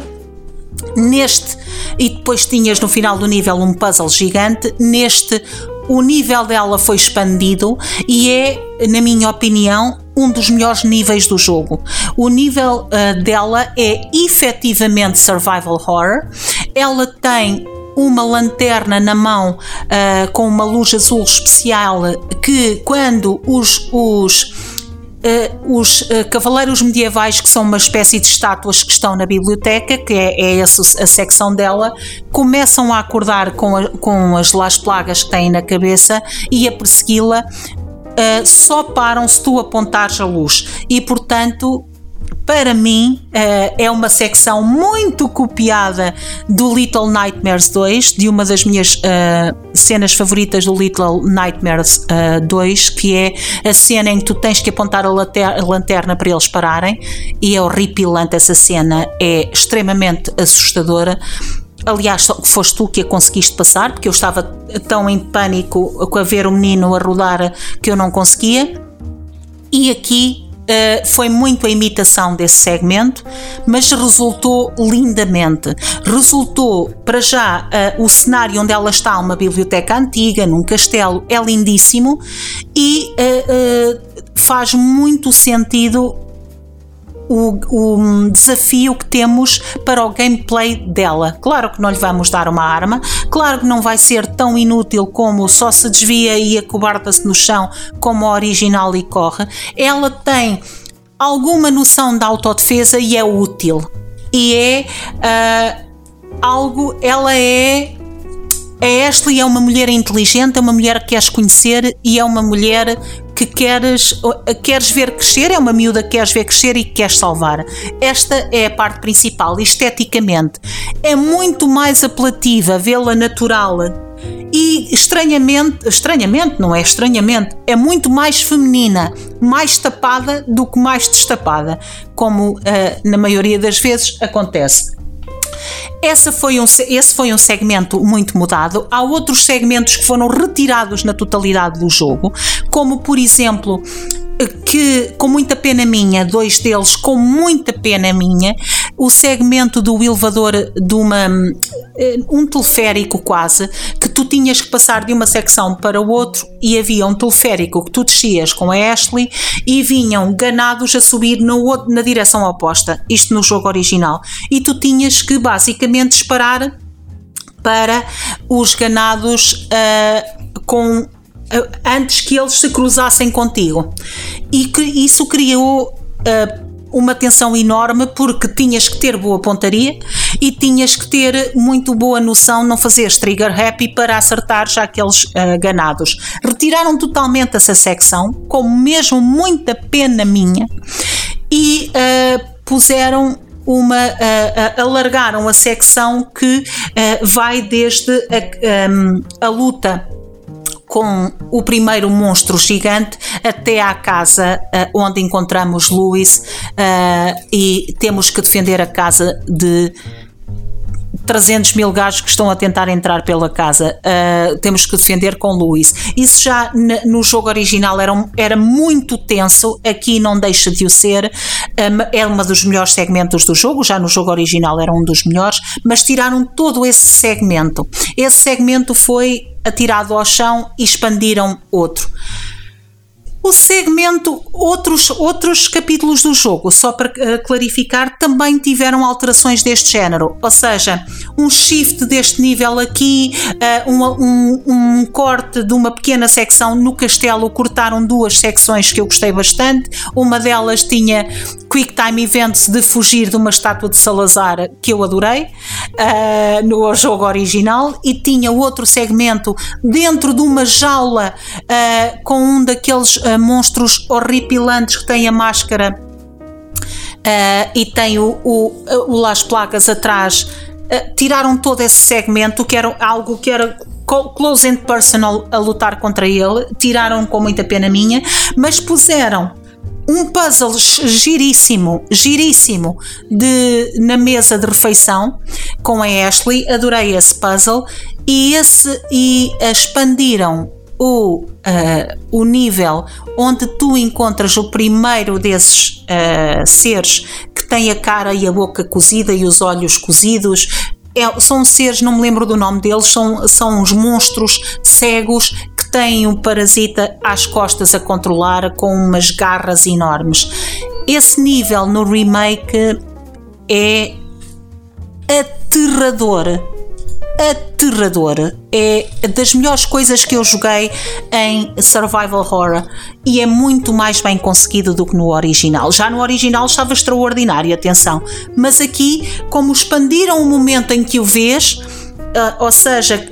Neste, e depois tinhas no final do nível um puzzle gigante, neste o nível dela foi expandido e é, na minha opinião, um dos melhores níveis do jogo. O nível uh, dela é efetivamente survival horror. Ela tem uma lanterna na mão uh, com uma luz azul especial que quando os, os Uh, os uh, cavaleiros medievais, que são uma espécie de estátuas que estão na biblioteca, que é, é essa a secção dela, começam a acordar com, a, com as las plagas que têm na cabeça e a persegui-la. Uh, só param se tu apontares a luz e portanto para mim, uh, é uma secção muito copiada do Little Nightmares 2, de uma das minhas uh, cenas favoritas do Little Nightmares uh, eh, 2, que é a cena em que tu tens que apontar a, lanterna para eles pararem, e é horripilante essa cena, é extremamente assustadora. Aliás, foste tu que a conseguiste passar, porque eu estava tão em pânico a ver o menino a rodar que eu não conseguia. E aqui Uh, foi muito a imitação desse segmento, mas resultou lindamente. Resultou, para já, uh, o cenário onde ela está, uma biblioteca antiga, num castelo, é lindíssimo e uh, faz muito sentido o, o, desafio que temos para o gameplay dela. Claro que não lhe vamos dar uma arma, claro que não vai ser tão inútil como só se desvia e acobarda-se no chão como a original e corre. Ela tem alguma noção de autodefesa e é útil. E é uh, algo, ela é a Ashley é uma mulher inteligente, é uma mulher que queres conhecer e é uma mulher que queres, queres ver crescer, é uma miúda que queres ver crescer e que queres salvar. Esta é a parte principal, esteticamente. É muito mais apelativa vê-la natural e estranhamente, estranhamente, não é estranhamente, é muito mais feminina, mais tapada do que mais destapada, como uh, na maioria das vezes acontece. Essa foi um, esse foi um segmento muito mudado. Há outros segmentos que foram retirados na totalidade do jogo, como por exemplo que com muita pena minha, dois deles com muita pena minha, o segmento do elevador de uma eh, um teleférico quase, que tu tinhas que passar de uma secção para o outro e havia um teleférico que tu descias com a Ashley e vinham ganados a subir no, na direção oposta, isto no jogo original. E tu tinhas que basicamente disparar para os ganados uh, com antes que eles se cruzassem contigo. E que isso criou uh, uma tensão enorme porque tinhas que ter boa pontaria e tinhas que ter muito boa noção, não fazer trigger happy para acertar já aqueles uh, ganados. Retiraram totalmente essa secção, com mesmo muita pena minha, e uh, puseram uma uh, alargaram a secção que uh, vai desde a, um, a luta com o primeiro monstro gigante até à casa uh, onde encontramos Louis uh, e temos que defender a casa de 300 mil gajos que estão a tentar entrar pela casa. Uh, temos que defender com Luís. Isso já no jogo original era, um, era muito tenso, aqui não deixa de o ser. É um dos melhores segmentos do jogo, já no jogo original era um dos melhores, mas tiraram todo esse segmento. Esse segmento foi atirado ao chão e expandiram outro. O segmento, outros, outros capítulos do jogo, só para uh, clarificar, também tiveram alterações deste género. Ou seja, um shift deste nível aqui, uh, um, um, um, corte de uma pequena secção no castelo, cortaram duas secções que eu gostei bastante. Uma delas tinha Quick Time Events de fugir de uma estátua de Salazar, que eu adorei, uh, no jogo original, e tinha outro segmento dentro de uma jaula com um daqueles monstros horripilantes que têm a máscara uh, e tem o, o, o Las Placas atrás. Uh, tiraram todo esse segmento que era algo que era close and personal a lutar contra ele, tiraram com muita pena minha, mas puseram um puzzle giríssimo, giríssimo de, na mesa de refeição com a Ashley, adorei esse puzzle e, esse, e expandiram o, uh, o nível onde tu encontras o primeiro desses uh, seres que tem a cara e a boca cozida e os olhos cozidos. É, são seres, não me lembro do nome deles, são, são os monstros cegos que têm um parasita às costas a controlar com umas garras enormes. Esse nível no remake é aterrador aterrador. É das melhores coisas que eu joguei em Survival Horror e é muito mais bem conseguido do que no original. Já no original estava extraordinário, atenção. Mas aqui, como expandiram o momento em que o vês, uh, ou seja,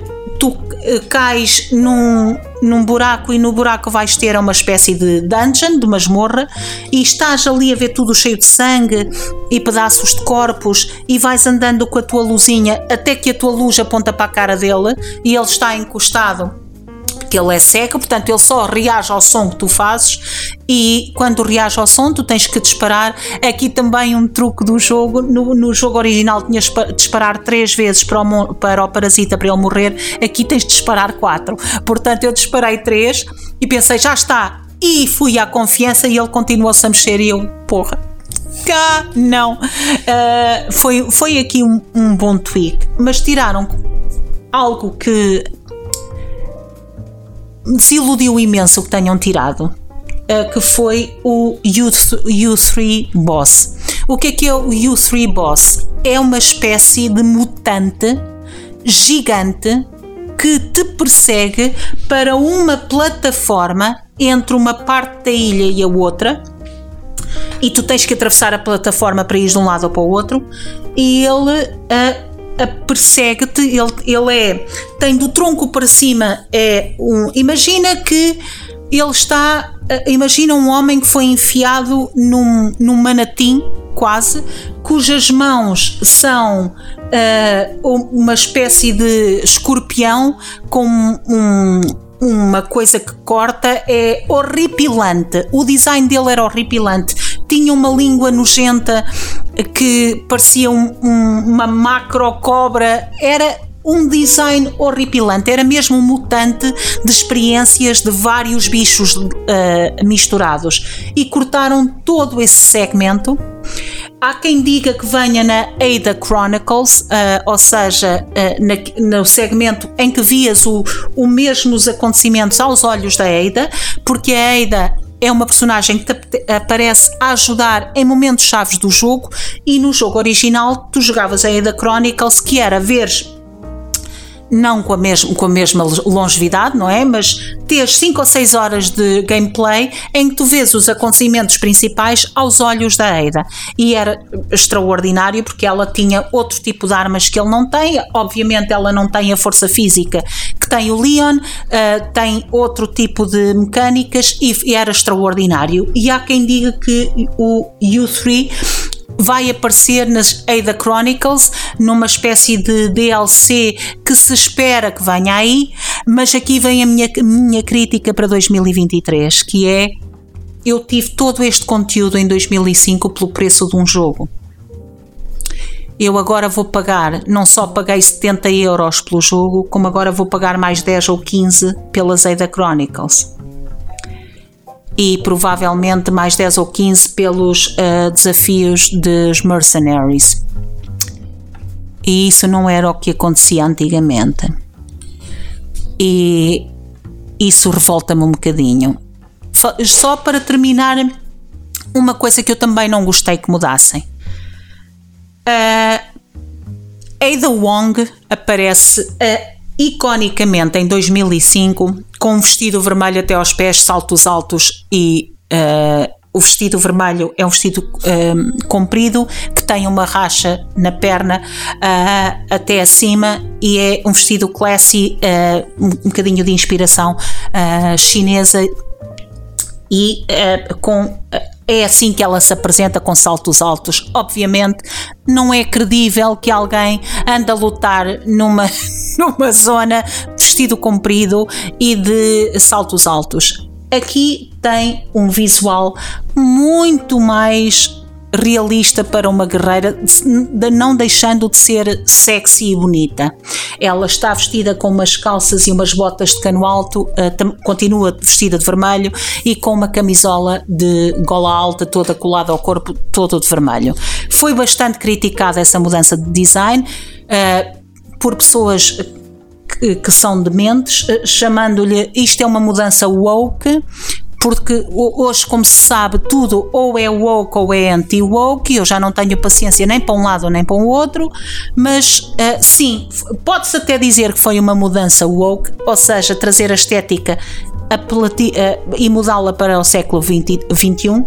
tu uh, cais num, num buraco e no buraco vais ter uma espécie de dungeon, de masmorra, e estás ali a ver tudo cheio de sangue e pedaços de corpos e vais andando com a tua luzinha até que a tua luz aponta para a cara dele e ele está encostado porque ele é cego, portanto ele só reage ao som que tu fazes e quando reage ao som tu tens que disparar. Aqui também um truque do jogo, no, no jogo original tinhas de disparar três vezes para o, para o parasita para ele morrer, aqui tens de disparar quatro. Portanto eu disparei três e pensei, já está, e fui à confiança e ele continuou-se a mexer e eu, porra, cá não. Uh, foi, foi aqui um, um bom tweak, mas tiraram algo que desiludiu imenso que tenham tirado, uh, que foi o U, 3 Boss. O que é que é o U3 Boss? É uma espécie de mutante gigante que te persegue para uma plataforma entre uma parte da ilha e a outra e tu tens que atravessar a plataforma para ir de um lado ou para o outro e ele uh, persegue-te, ele, ele é, tem do tronco para cima, é um, imagina que ele está, imagina um homem que foi enfiado num, num manatim, quase, cujas mãos são uh, uma espécie de escorpião com um, uma coisa que corta, é horripilante. O design dele era horripilante tinha uma língua nojenta que parecia um, um, uma macro cobra, era um design horripilante, era mesmo um mutante de experiências de vários bichos uh, misturados e cortaram todo esse segmento. Há quem diga que venha na Ada Chronicles, uh, ou seja, uh, na, no segmento em que vias o, o mesmos acontecimentos aos olhos da Ada, porque a Ada é uma personagem que aparece a ajudar em momentos chaves do jogo e no jogo original tu jogavas a Ada Chronicles que era ver não com a, mesma, com a mesma longevidade, não é? Mas teres 5 ou 6 horas de gameplay em que tu vês os acontecimentos principais aos olhos da Ada. E era extraordinário porque ela tinha outro tipo de armas que ele não tem. Obviamente, ela não tem a força física que tem o Leon, uh, tem outro tipo de mecânicas e, e era extraordinário. E há quem diga que o U3 vai aparecer nas Ada Chronicles numa espécie de DLC que se espera que venha aí, mas aqui vem a minha, minha crítica para 2023, que é eu tive todo este conteúdo em 2005 pelo preço de um jogo. Eu agora vou pagar, não só paguei 70 euros pelo jogo, como agora vou pagar mais 10 ou 15 pelas Ada Chronicles e provavelmente mais 10 ou 15 pelos uh, desafios dos Mercenaries. E isso não era o que acontecia antigamente. E isso revolta-me um bocadinho. Só para terminar, uma coisa que eu também não gostei que mudassem. Uh, Ada Wong aparece iconicamente em 2005 com um vestido vermelho até aos pés, saltos altos e uh, o vestido vermelho é um vestido uh, comprido que tem uma racha na perna uh, até acima e é um vestido classy, um bocadinho de inspiração chinesa e com é assim que ela se apresenta com saltos altos. Obviamente, não é credível que alguém ande a lutar numa, [LAUGHS] numa zona vestido comprido e de saltos altos. Aqui tem um visual muito mais realista para uma guerreira, não deixando de ser sexy e bonita. Ela está vestida com umas calças e umas botas de cano alto, eh, continua vestida de vermelho e com uma camisola de gola alta toda colada ao corpo, todo de vermelho. Foi bastante criticada essa mudança de design eh, por pessoas que, que são dementes, eh, chamando-lhe isto é uma mudança woke porque hoje, como se sabe, tudo ou é woke ou é anti-woke, eu já não tenho paciência nem para um lado nem para o outro, mas uh, sim, pode-se até dizer que foi uma mudança woke, ou seja, trazer a estética uh, e mudá-la para o século XXI,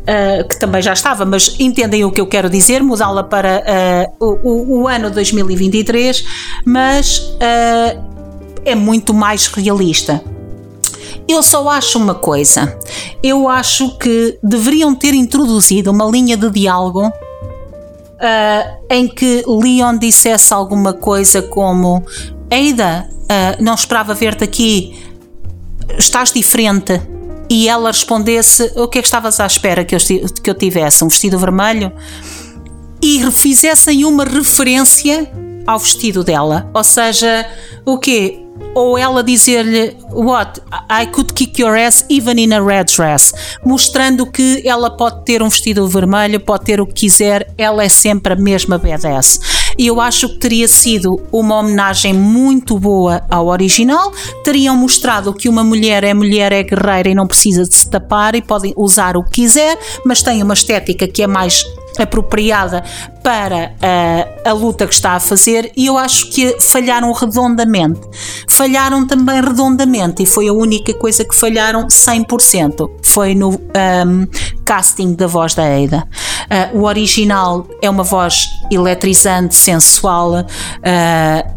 Uh, que também já estava, mas entendem o que eu quero dizer, mudá-la para uh, o, o, ano 2023, mas uh, é muito mais realista. Eu só acho uma coisa. Eu acho que deveriam ter introduzido uma linha de diálogo uh, em que Leon dissesse alguma coisa como: Eida, uh, não esperava ver-te aqui, estás diferente. E ela respondesse: O que é que estavas à espera que eu, que eu tivesse? Um vestido vermelho? E fizessem uma referência ao vestido dela. Ou seja, o quê? Ou ela dizer-lhe What? I could kick your ass even in a red dress, mostrando que ela pode ter um vestido vermelho, pode ter o que quiser, ela é sempre a mesma badass. E eu acho que teria sido uma homenagem muito boa ao original. Teriam mostrado que uma mulher é mulher, é guerreira e não precisa de se tapar e pode usar o que quiser, mas tem uma estética que é mais apropriada para a, a luta que está a fazer e eu acho que falharam redondamente. Falharam também redondamente e foi a única coisa que falharam 100%. Foi no um, casting da voz da Ada. Uh, o original é uma voz eletrizante, sensual, uh,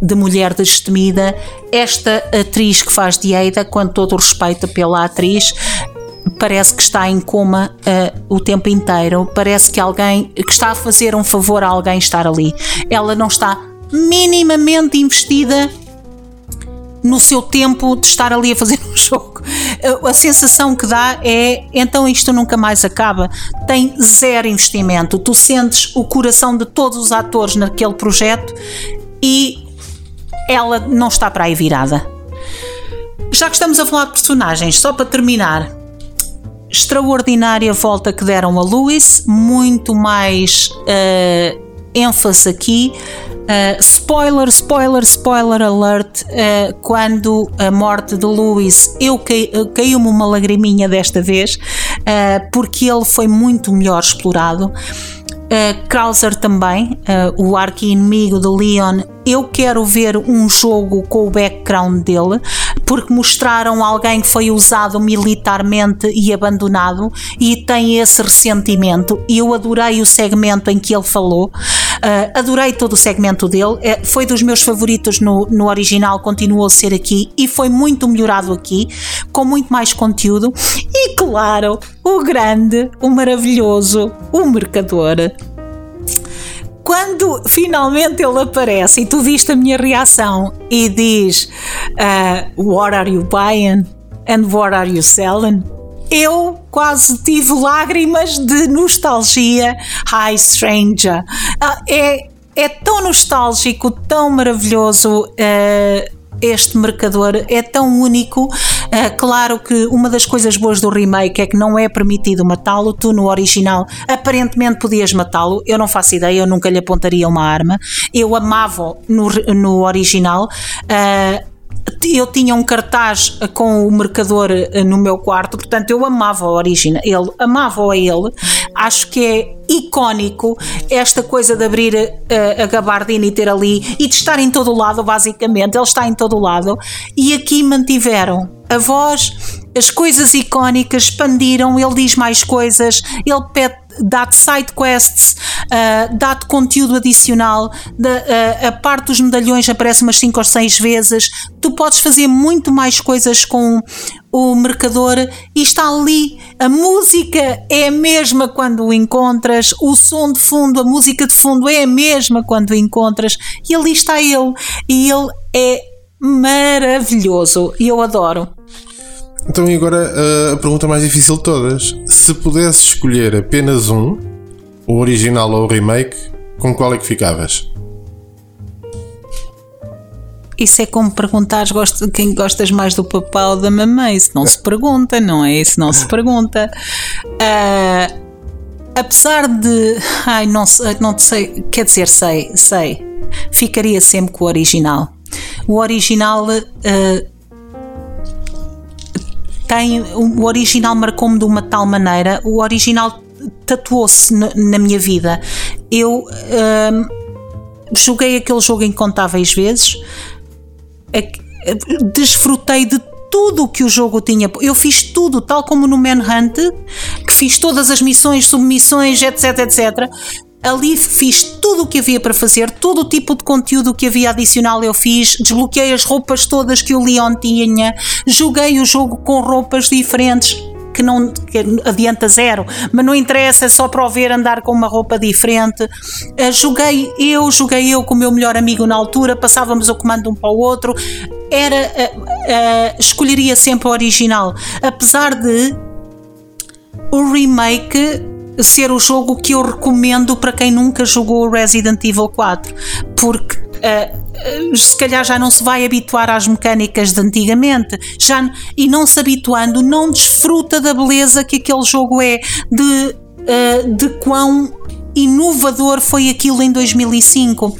de mulher destemida. Esta atriz que faz de Ada, com todo o respeito pela atriz, parece que está em coma uh, o tempo inteiro, parece que alguém que está a fazer um favor a alguém estar ali. Ela não está minimamente investida no seu tempo de estar ali a fazer [LAUGHS] um jogo. A sensação que dá é então isto nunca mais acaba. Tem zero investimento. Tu sentes o coração de todos os atores naquele projeto e ela não está para aí virada. Já que estamos a falar de personagens, só para terminar, extraordinária volta que deram a Lewis, muito mais uh, ênfase aqui. Uh, spoiler, spoiler, spoiler alert. Uh, quando a morte de Lewis, eu caiu-me uma lagriminha desta vez, porque ele foi muito melhor explorado. Uh, Krauser também, uh, o arqui-inimigo de Leon. Eu quero ver um jogo com o background dele, porque mostraram alguém que foi usado militarmente e abandonado e tem esse ressentimento. Eu adorei o segmento em que ele falou, adorei todo o segmento dele. É, foi dos meus favoritos no, no original, continuou a ser aqui e foi muito melhorado aqui, com muito mais conteúdo. E claro, o grande, o maravilhoso, o mercador quando finalmente ele aparece e tu viste a minha reação e diz uh, What are you buying? And what are you selling? Eu quase tive lágrimas de nostalgia. Hi, stranger. Uh, é, é tão nostálgico, tão maravilhoso. Uh, este marcador é tão único. Uh, claro que uma das coisas boas do remake é que não é permitido matá-lo. Tu, no original, aparentemente podias matá-lo. Eu não faço ideia, eu nunca lhe apontaria uma arma. Eu amava no, no original. Uh, eu tinha um cartaz com o mercador eh, no meu quarto, portanto eu amava a origem, ele amava a ele. Acho que é icónico esta coisa de abrir a, eh, a gabardina e ter ali e de estar em todo o lado, basicamente. Ele está em todo o lado e aqui mantiveram a voz, as coisas icónicas expandiram, ele diz mais coisas, ele pede dá-te side quests, uh, dá-te conteúdo adicional, de, uh, a parte dos medalhões aparece umas 5 ou 6 vezes, tu podes fazer muito mais coisas com o mercador e está ali. A música é a mesma quando o encontras, o som de fundo, a música de fundo é a mesma quando o encontras e ali está ele. E ele é maravilhoso e eu adoro. Então, e agora a pergunta mais difícil de todas: se pudesse escolher apenas um, o original ou o remake, com qual é que ficavas? Isso é como perguntares gosto, quem gostas mais do papá ou da mamãe. Isso não se pergunta, não é? Isso não se pergunta. Uh, apesar de. Ai, não, não sei. Quer dizer, sei, sei. Ficaria sempre com o original. O original uh, o original marcou-me de uma tal maneira, o original tatuou-se na minha vida. Eu hum, joguei aquele jogo incontáveis vezes, desfrutei de tudo o que o jogo tinha. Eu fiz tudo, tal como no Manhunt, que fiz todas as missões, submissões, etc, etc. Ali fiz tudo o que havia para fazer, todo o tipo de conteúdo que havia adicional eu fiz, desbloqueei as roupas todas que o Leon tinha, joguei o jogo com roupas diferentes, que não que adianta zero, mas não interessa, é só para o ver andar com uma roupa diferente. Uh, joguei eu, joguei eu com o meu melhor amigo na altura, passávamos o comando um para o outro. Era, uh, uh, escolheria sempre o original, apesar de o remake ser o jogo que eu recomendo para quem nunca jogou Resident Evil 4, porque uh, se calhar já não se vai habituar às mecânicas de antigamente, já, e não se habituando, não desfruta da beleza que aquele jogo é, de, uh, de quão inovador foi aquilo em 2005.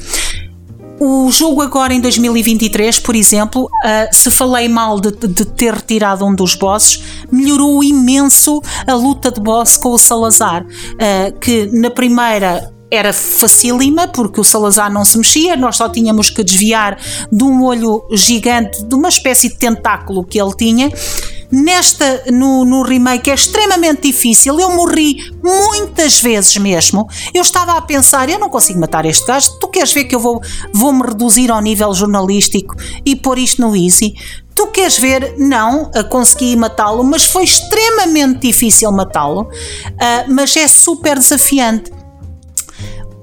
O jogo agora em 2023, por exemplo, uh, se falei mal de, de, ter retirado um dos bosses, melhorou imenso a luta de boss com o Salazar, uh, que na primeira era facílima porque o Salazar não se mexia, nós só tínhamos que desviar de um olho gigante, de uma espécie de tentáculo que ele tinha Nesta, no, no remake, é extremamente difícil. Eu morri muitas vezes mesmo. Eu estava a pensar, eu não consigo matar este gajo. Tu queres ver que eu vou, vou me reduzir ao nível jornalístico e pôr isto no easy? Tu queres ver? Não, consegui matá-lo, mas foi extremamente difícil matá-lo. Uh, mas é super desafiante.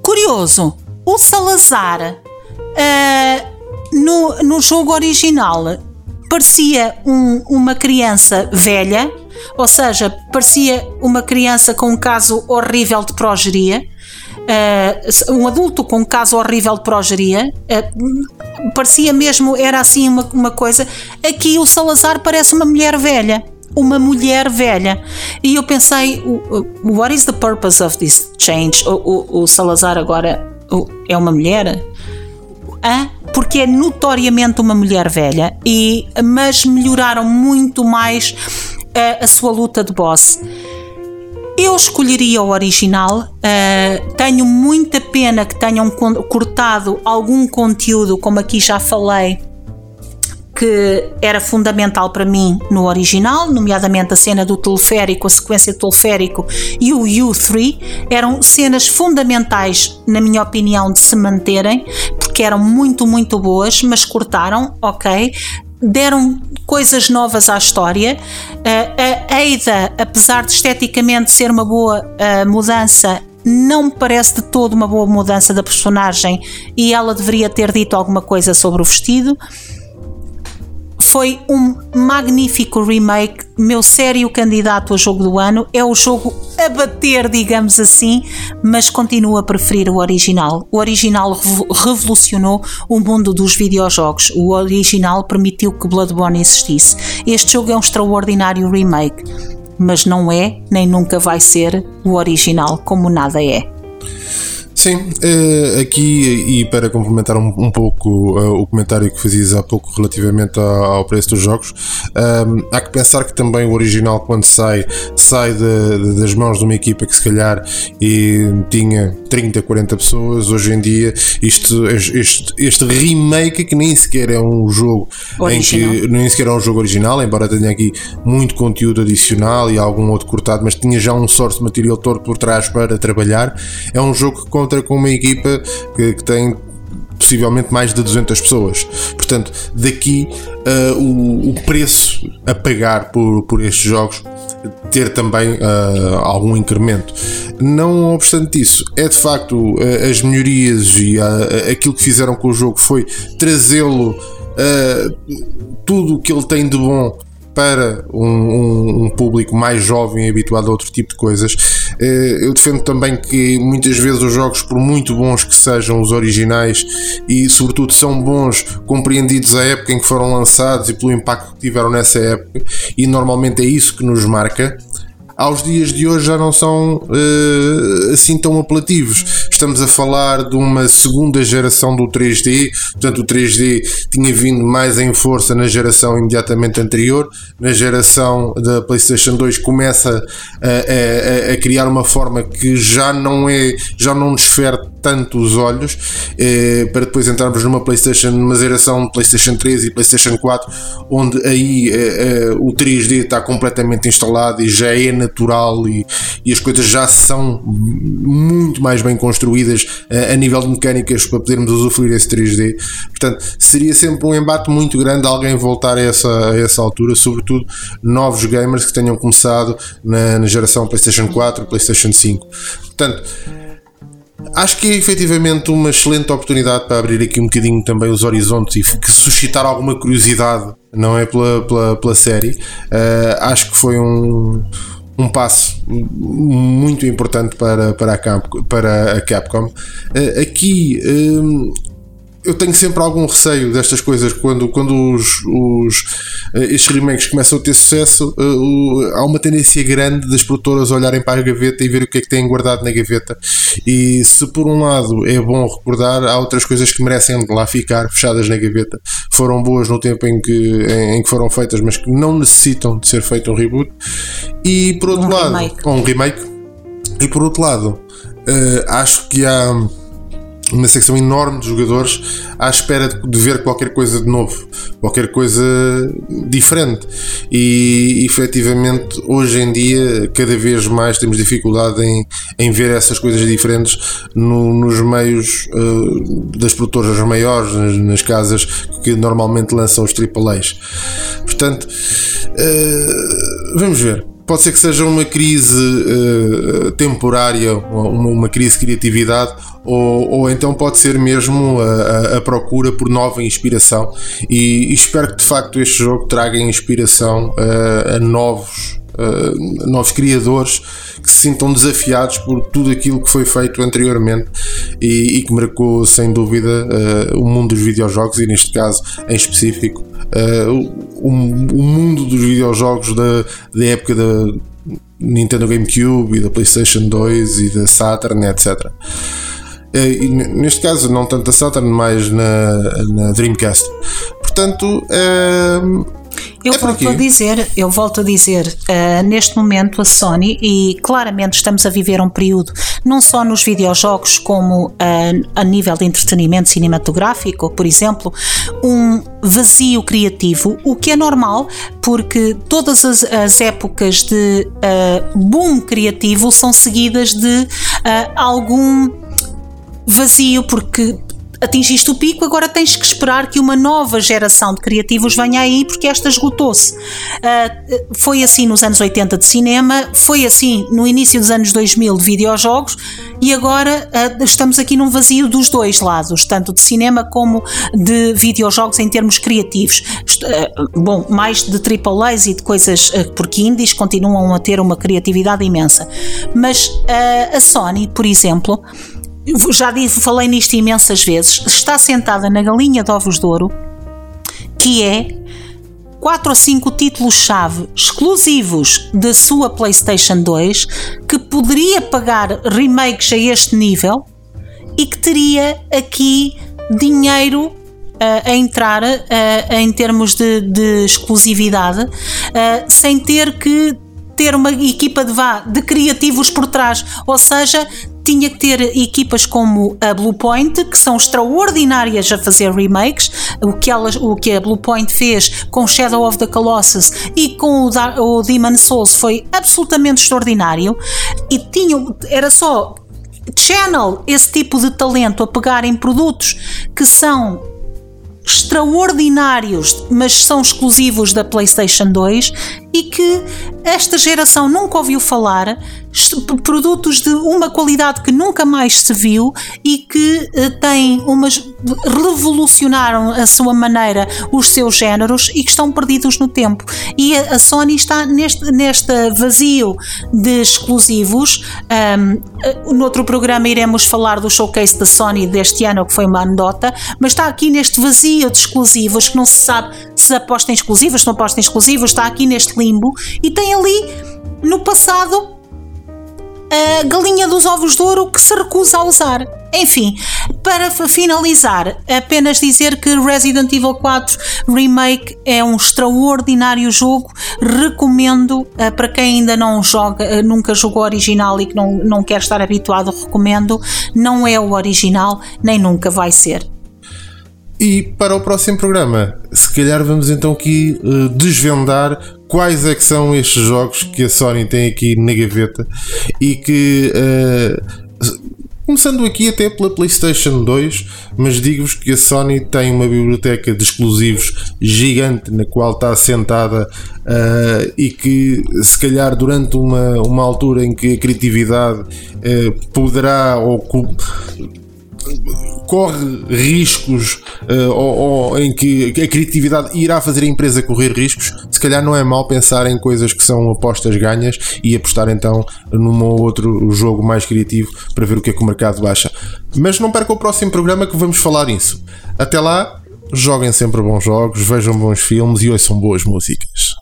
Curioso, o Salazar uh, no, no jogo original parecia um, uma criança velha, ou seja, parecia uma criança com um caso horrível de progeria. Uh, um adulto com um caso horrível de progeria, uh, parecia mesmo, era assim uma, uma coisa. Aqui o Salazar parece uma mulher velha uma mulher velha. E eu pensei, what is the purpose of this change? O, o, o Salazar agora é uma mulher? Hã? porque é notoriamente uma mulher velha, e, mas melhoraram muito mais a, eh, a sua luta de boss. Eu escolheria o original. Uh, tenho muita pena que tenham cortado algum conteúdo, como aqui já falei, que era fundamental para mim no original, nomeadamente a cena do teleférico, a sequência do teleférico e o U3, eram cenas fundamentais, na minha opinião, de se manterem, porque eram muito, muito boas, mas cortaram, ok deram coisas novas à história. A Ada, apesar de esteticamente ser uma boa mudança, não me parece de todo uma boa mudança da personagem e ela deveria ter dito alguma coisa sobre o vestido foi um magnífico remake, meu sério candidato a jogo do ano. É o jogo a bater, digamos assim, mas continuo a preferir o original. O original revolucionou o mundo dos videojogos. O original permitiu que Bloodborne existisse. Este jogo é um extraordinário remake, mas não é, nem nunca vai ser, o original, como nada é. Sim, uh, aqui e para complementar um, um pouco uh, o comentário que fazias há pouco relativamente ao, ao preço dos jogos, um, ehm, há que pensar que também o original, quando sai, sai de, de, das mãos de uma equipa que se calhar e tinha 30, 40 pessoas. Hoje em dia, isto, este, este remake, que nem sequer é um jogo original. em que nem sequer é um jogo original, embora tenha aqui muito conteúdo adicional e algum outro cortado, mas tinha já um source material todo por trás para trabalhar. É um jogo que conta com uma equipa que, que tem possivelmente mais de 200 pessoas. Portanto, daqui uh, o, o, preço a pagar por, por estes jogos ter também uh, algum incremento. Não obstante isso, é de facto uh, as melhorias e aquilo que fizeram com o jogo foi trazê-lo tudo o que ele tem de bom para um, um, um, público mais jovem habituado a outro tipo de coisas. Eh, eu defendo também que muitas vezes os jogos, por muito bons que sejam os originais e sobretudo são bons compreendidos à época em que foram lançados e pelo impacto que tiveram nessa época, e normalmente é isso que nos marca aos dias de hoje já não são uh, assim tão apelativos. Estamos a falar de uma segunda geração do 3D, portanto, o 3D tinha vindo mais em força na geração imediatamente anterior. Na geração da PlayStation 2 começa a, a, a criar uma forma que já não é, já não desfere tanto os olhos eh, para depois entrarmos numa PlayStation, numa geração PlayStation 3 e PlayStation 4, onde aí eh, eh, o 3D está completamente instalado e já é natural e, e as coisas já são muito mais bem construídas a nível de mecânicas para podermos usufruir esse 3D. Portanto, seria sempre um embate muito grande alguém voltar a essa, a essa altura, sobretudo novos gamers que tenham começado na, na geração PlayStation 4, PlayStation 5. Portanto, Acho que é efetivamente uma excelente oportunidade para abrir aqui um bocadinho também os horizontes e suscitar alguma curiosidade, não é? Pela, pela, pela série. Uh, acho que foi um, um passo muito importante para, para, a, Capcom, para a Capcom. Uh, aqui um, eu tenho sempre algum receio destas coisas quando, quando os, os, eh, estes remakes começam a ter sucesso. Uh, há uma tendência grande das produtoras olharem para a gaveta e ver o que é que têm guardado na gaveta. E se por um lado é bom recordar, há outras coisas que merecem lá ficar fechadas na gaveta. Foram boas no tempo em que, em, em que foram feitas, mas que não necessitam de ser feito um reboot. E por outro um lado, remake. um remake. E por outro lado, uh, acho que há uma secção enorme de jogadores à espera de ver qualquer coisa de novo, qualquer coisa diferente. E efetivamente, hoje em dia, cada vez mais temos dificuldade em, em ver essas coisas diferentes no, nos meios uh, das produtoras maiores, nas, nas, casas que normalmente lançam os AAAs. Portanto, uh, vamos ver pode ser que seja uma crise uh, temporária, uma, uma, crise de criatividade, ou, ou então pode ser mesmo a, a, procura por nova inspiração. E, e, espero que de facto este jogo traga inspiração uh, a novos. Uh, novos criadores que se sintam desafiados por tudo aquilo que foi feito anteriormente e, e que marcou sem dúvida uh, o mundo dos videojogos e neste caso em específico uh, o, o, mundo dos videojogos da, da época da Nintendo GameCube e da PlayStation 2 e da Saturn, etc. E neste caso, não tanto a Saturn, mais na, na Dreamcast. Portanto, eu é volto a dizer, eu volto a dizer, uh, neste momento a Sony, e claramente estamos a viver um período, não só nos videojogos, como uh, a nível de entretenimento cinematográfico, por exemplo, um vazio criativo, o que é normal, porque todas as, as épocas de uh, boom criativo são seguidas de algum vazio, porque atingiste o pico, agora tens que esperar que uma nova geração de criativos venha aí porque esta esgotou-se. Uh, foi assim nos anos 80 de cinema, foi assim no início dos anos 2000 de videojogos e agora uh, estamos aqui num vazio dos dois lados, tanto de cinema como de videojogos em termos criativos. Uh, bom, mais de AAAs e de coisas, porque indies continuam a ter uma criatividade imensa. Mas a Sony, por exemplo, já disse, falei nisto imensas vezes, está sentada na galinha de ovos de ouro, que é quatro ou cinco títulos-chave exclusivos da sua PlayStation 2 que poderia pagar remakes a este nível e que teria aqui dinheiro uh, a entrar uh, em termos de, de exclusividade, uh, sem ter que ter uma equipa de, vá, de criativos por trás, ou seja, tinha que ter equipas como a Bluepoint, que são extraordinárias a fazer remakes, o que, elas, o que a Bluepoint fez com Shadow of the Colossus e com o, da, o Demon Souls foi absolutamente extraordinário, e tinham, era só channel esse tipo de talento a pegar em produtos que são extraordinários, mas são exclusivos da PlayStation 2 e que esta geração nunca ouviu falar, produtos de uma qualidade que nunca mais se viu e que uh, têm umas revolucionaram a sua maneira os seus géneros e que estão perdidos no tempo. E a, Sony está neste, neste vazio de exclusivos. Um, eh, no outro programa iremos falar do showcase da Sony deste ano, que foi uma anedota, mas está aqui neste vazio de exclusivos que não se sabe se aposta em exclusivos, se não aposta em exclusivos, está aqui neste limbo e tem ali no passado a galinha dos ovos de ouro que se recusa a usar. Enfim, para finalizar, apenas dizer que Resident Evil 4 Remake é um extraordinário jogo. Recomendo uh, para quem ainda não joga, uh, nunca jogou original e que não, não quer estar habituado, recomendo. Não é o original, nem nunca vai ser. E para o próximo programa, se calhar vamos então aqui uh, desvendar quais é que são estes jogos que a Sony tem aqui na gaveta e que uh, começando aqui até pela PlayStation 2, mas digo-vos que a Sony tem uma biblioteca de exclusivos gigante na qual está assentada uh, e que se calhar durante uma, uma altura em que a criatividade uh, poderá ou corre riscos uh, ou, ou, em que a criatividade irá fazer a empresa correr riscos, se calhar não é mal pensar em coisas que são apostas ganhas e apostar então num ou outro jogo mais criativo para ver o que é que o mercado baixa. Mas não perca o próximo programa que vamos falar nisso. Até lá, joguem sempre bons jogos, vejam bons filmes e ouçam boas músicas.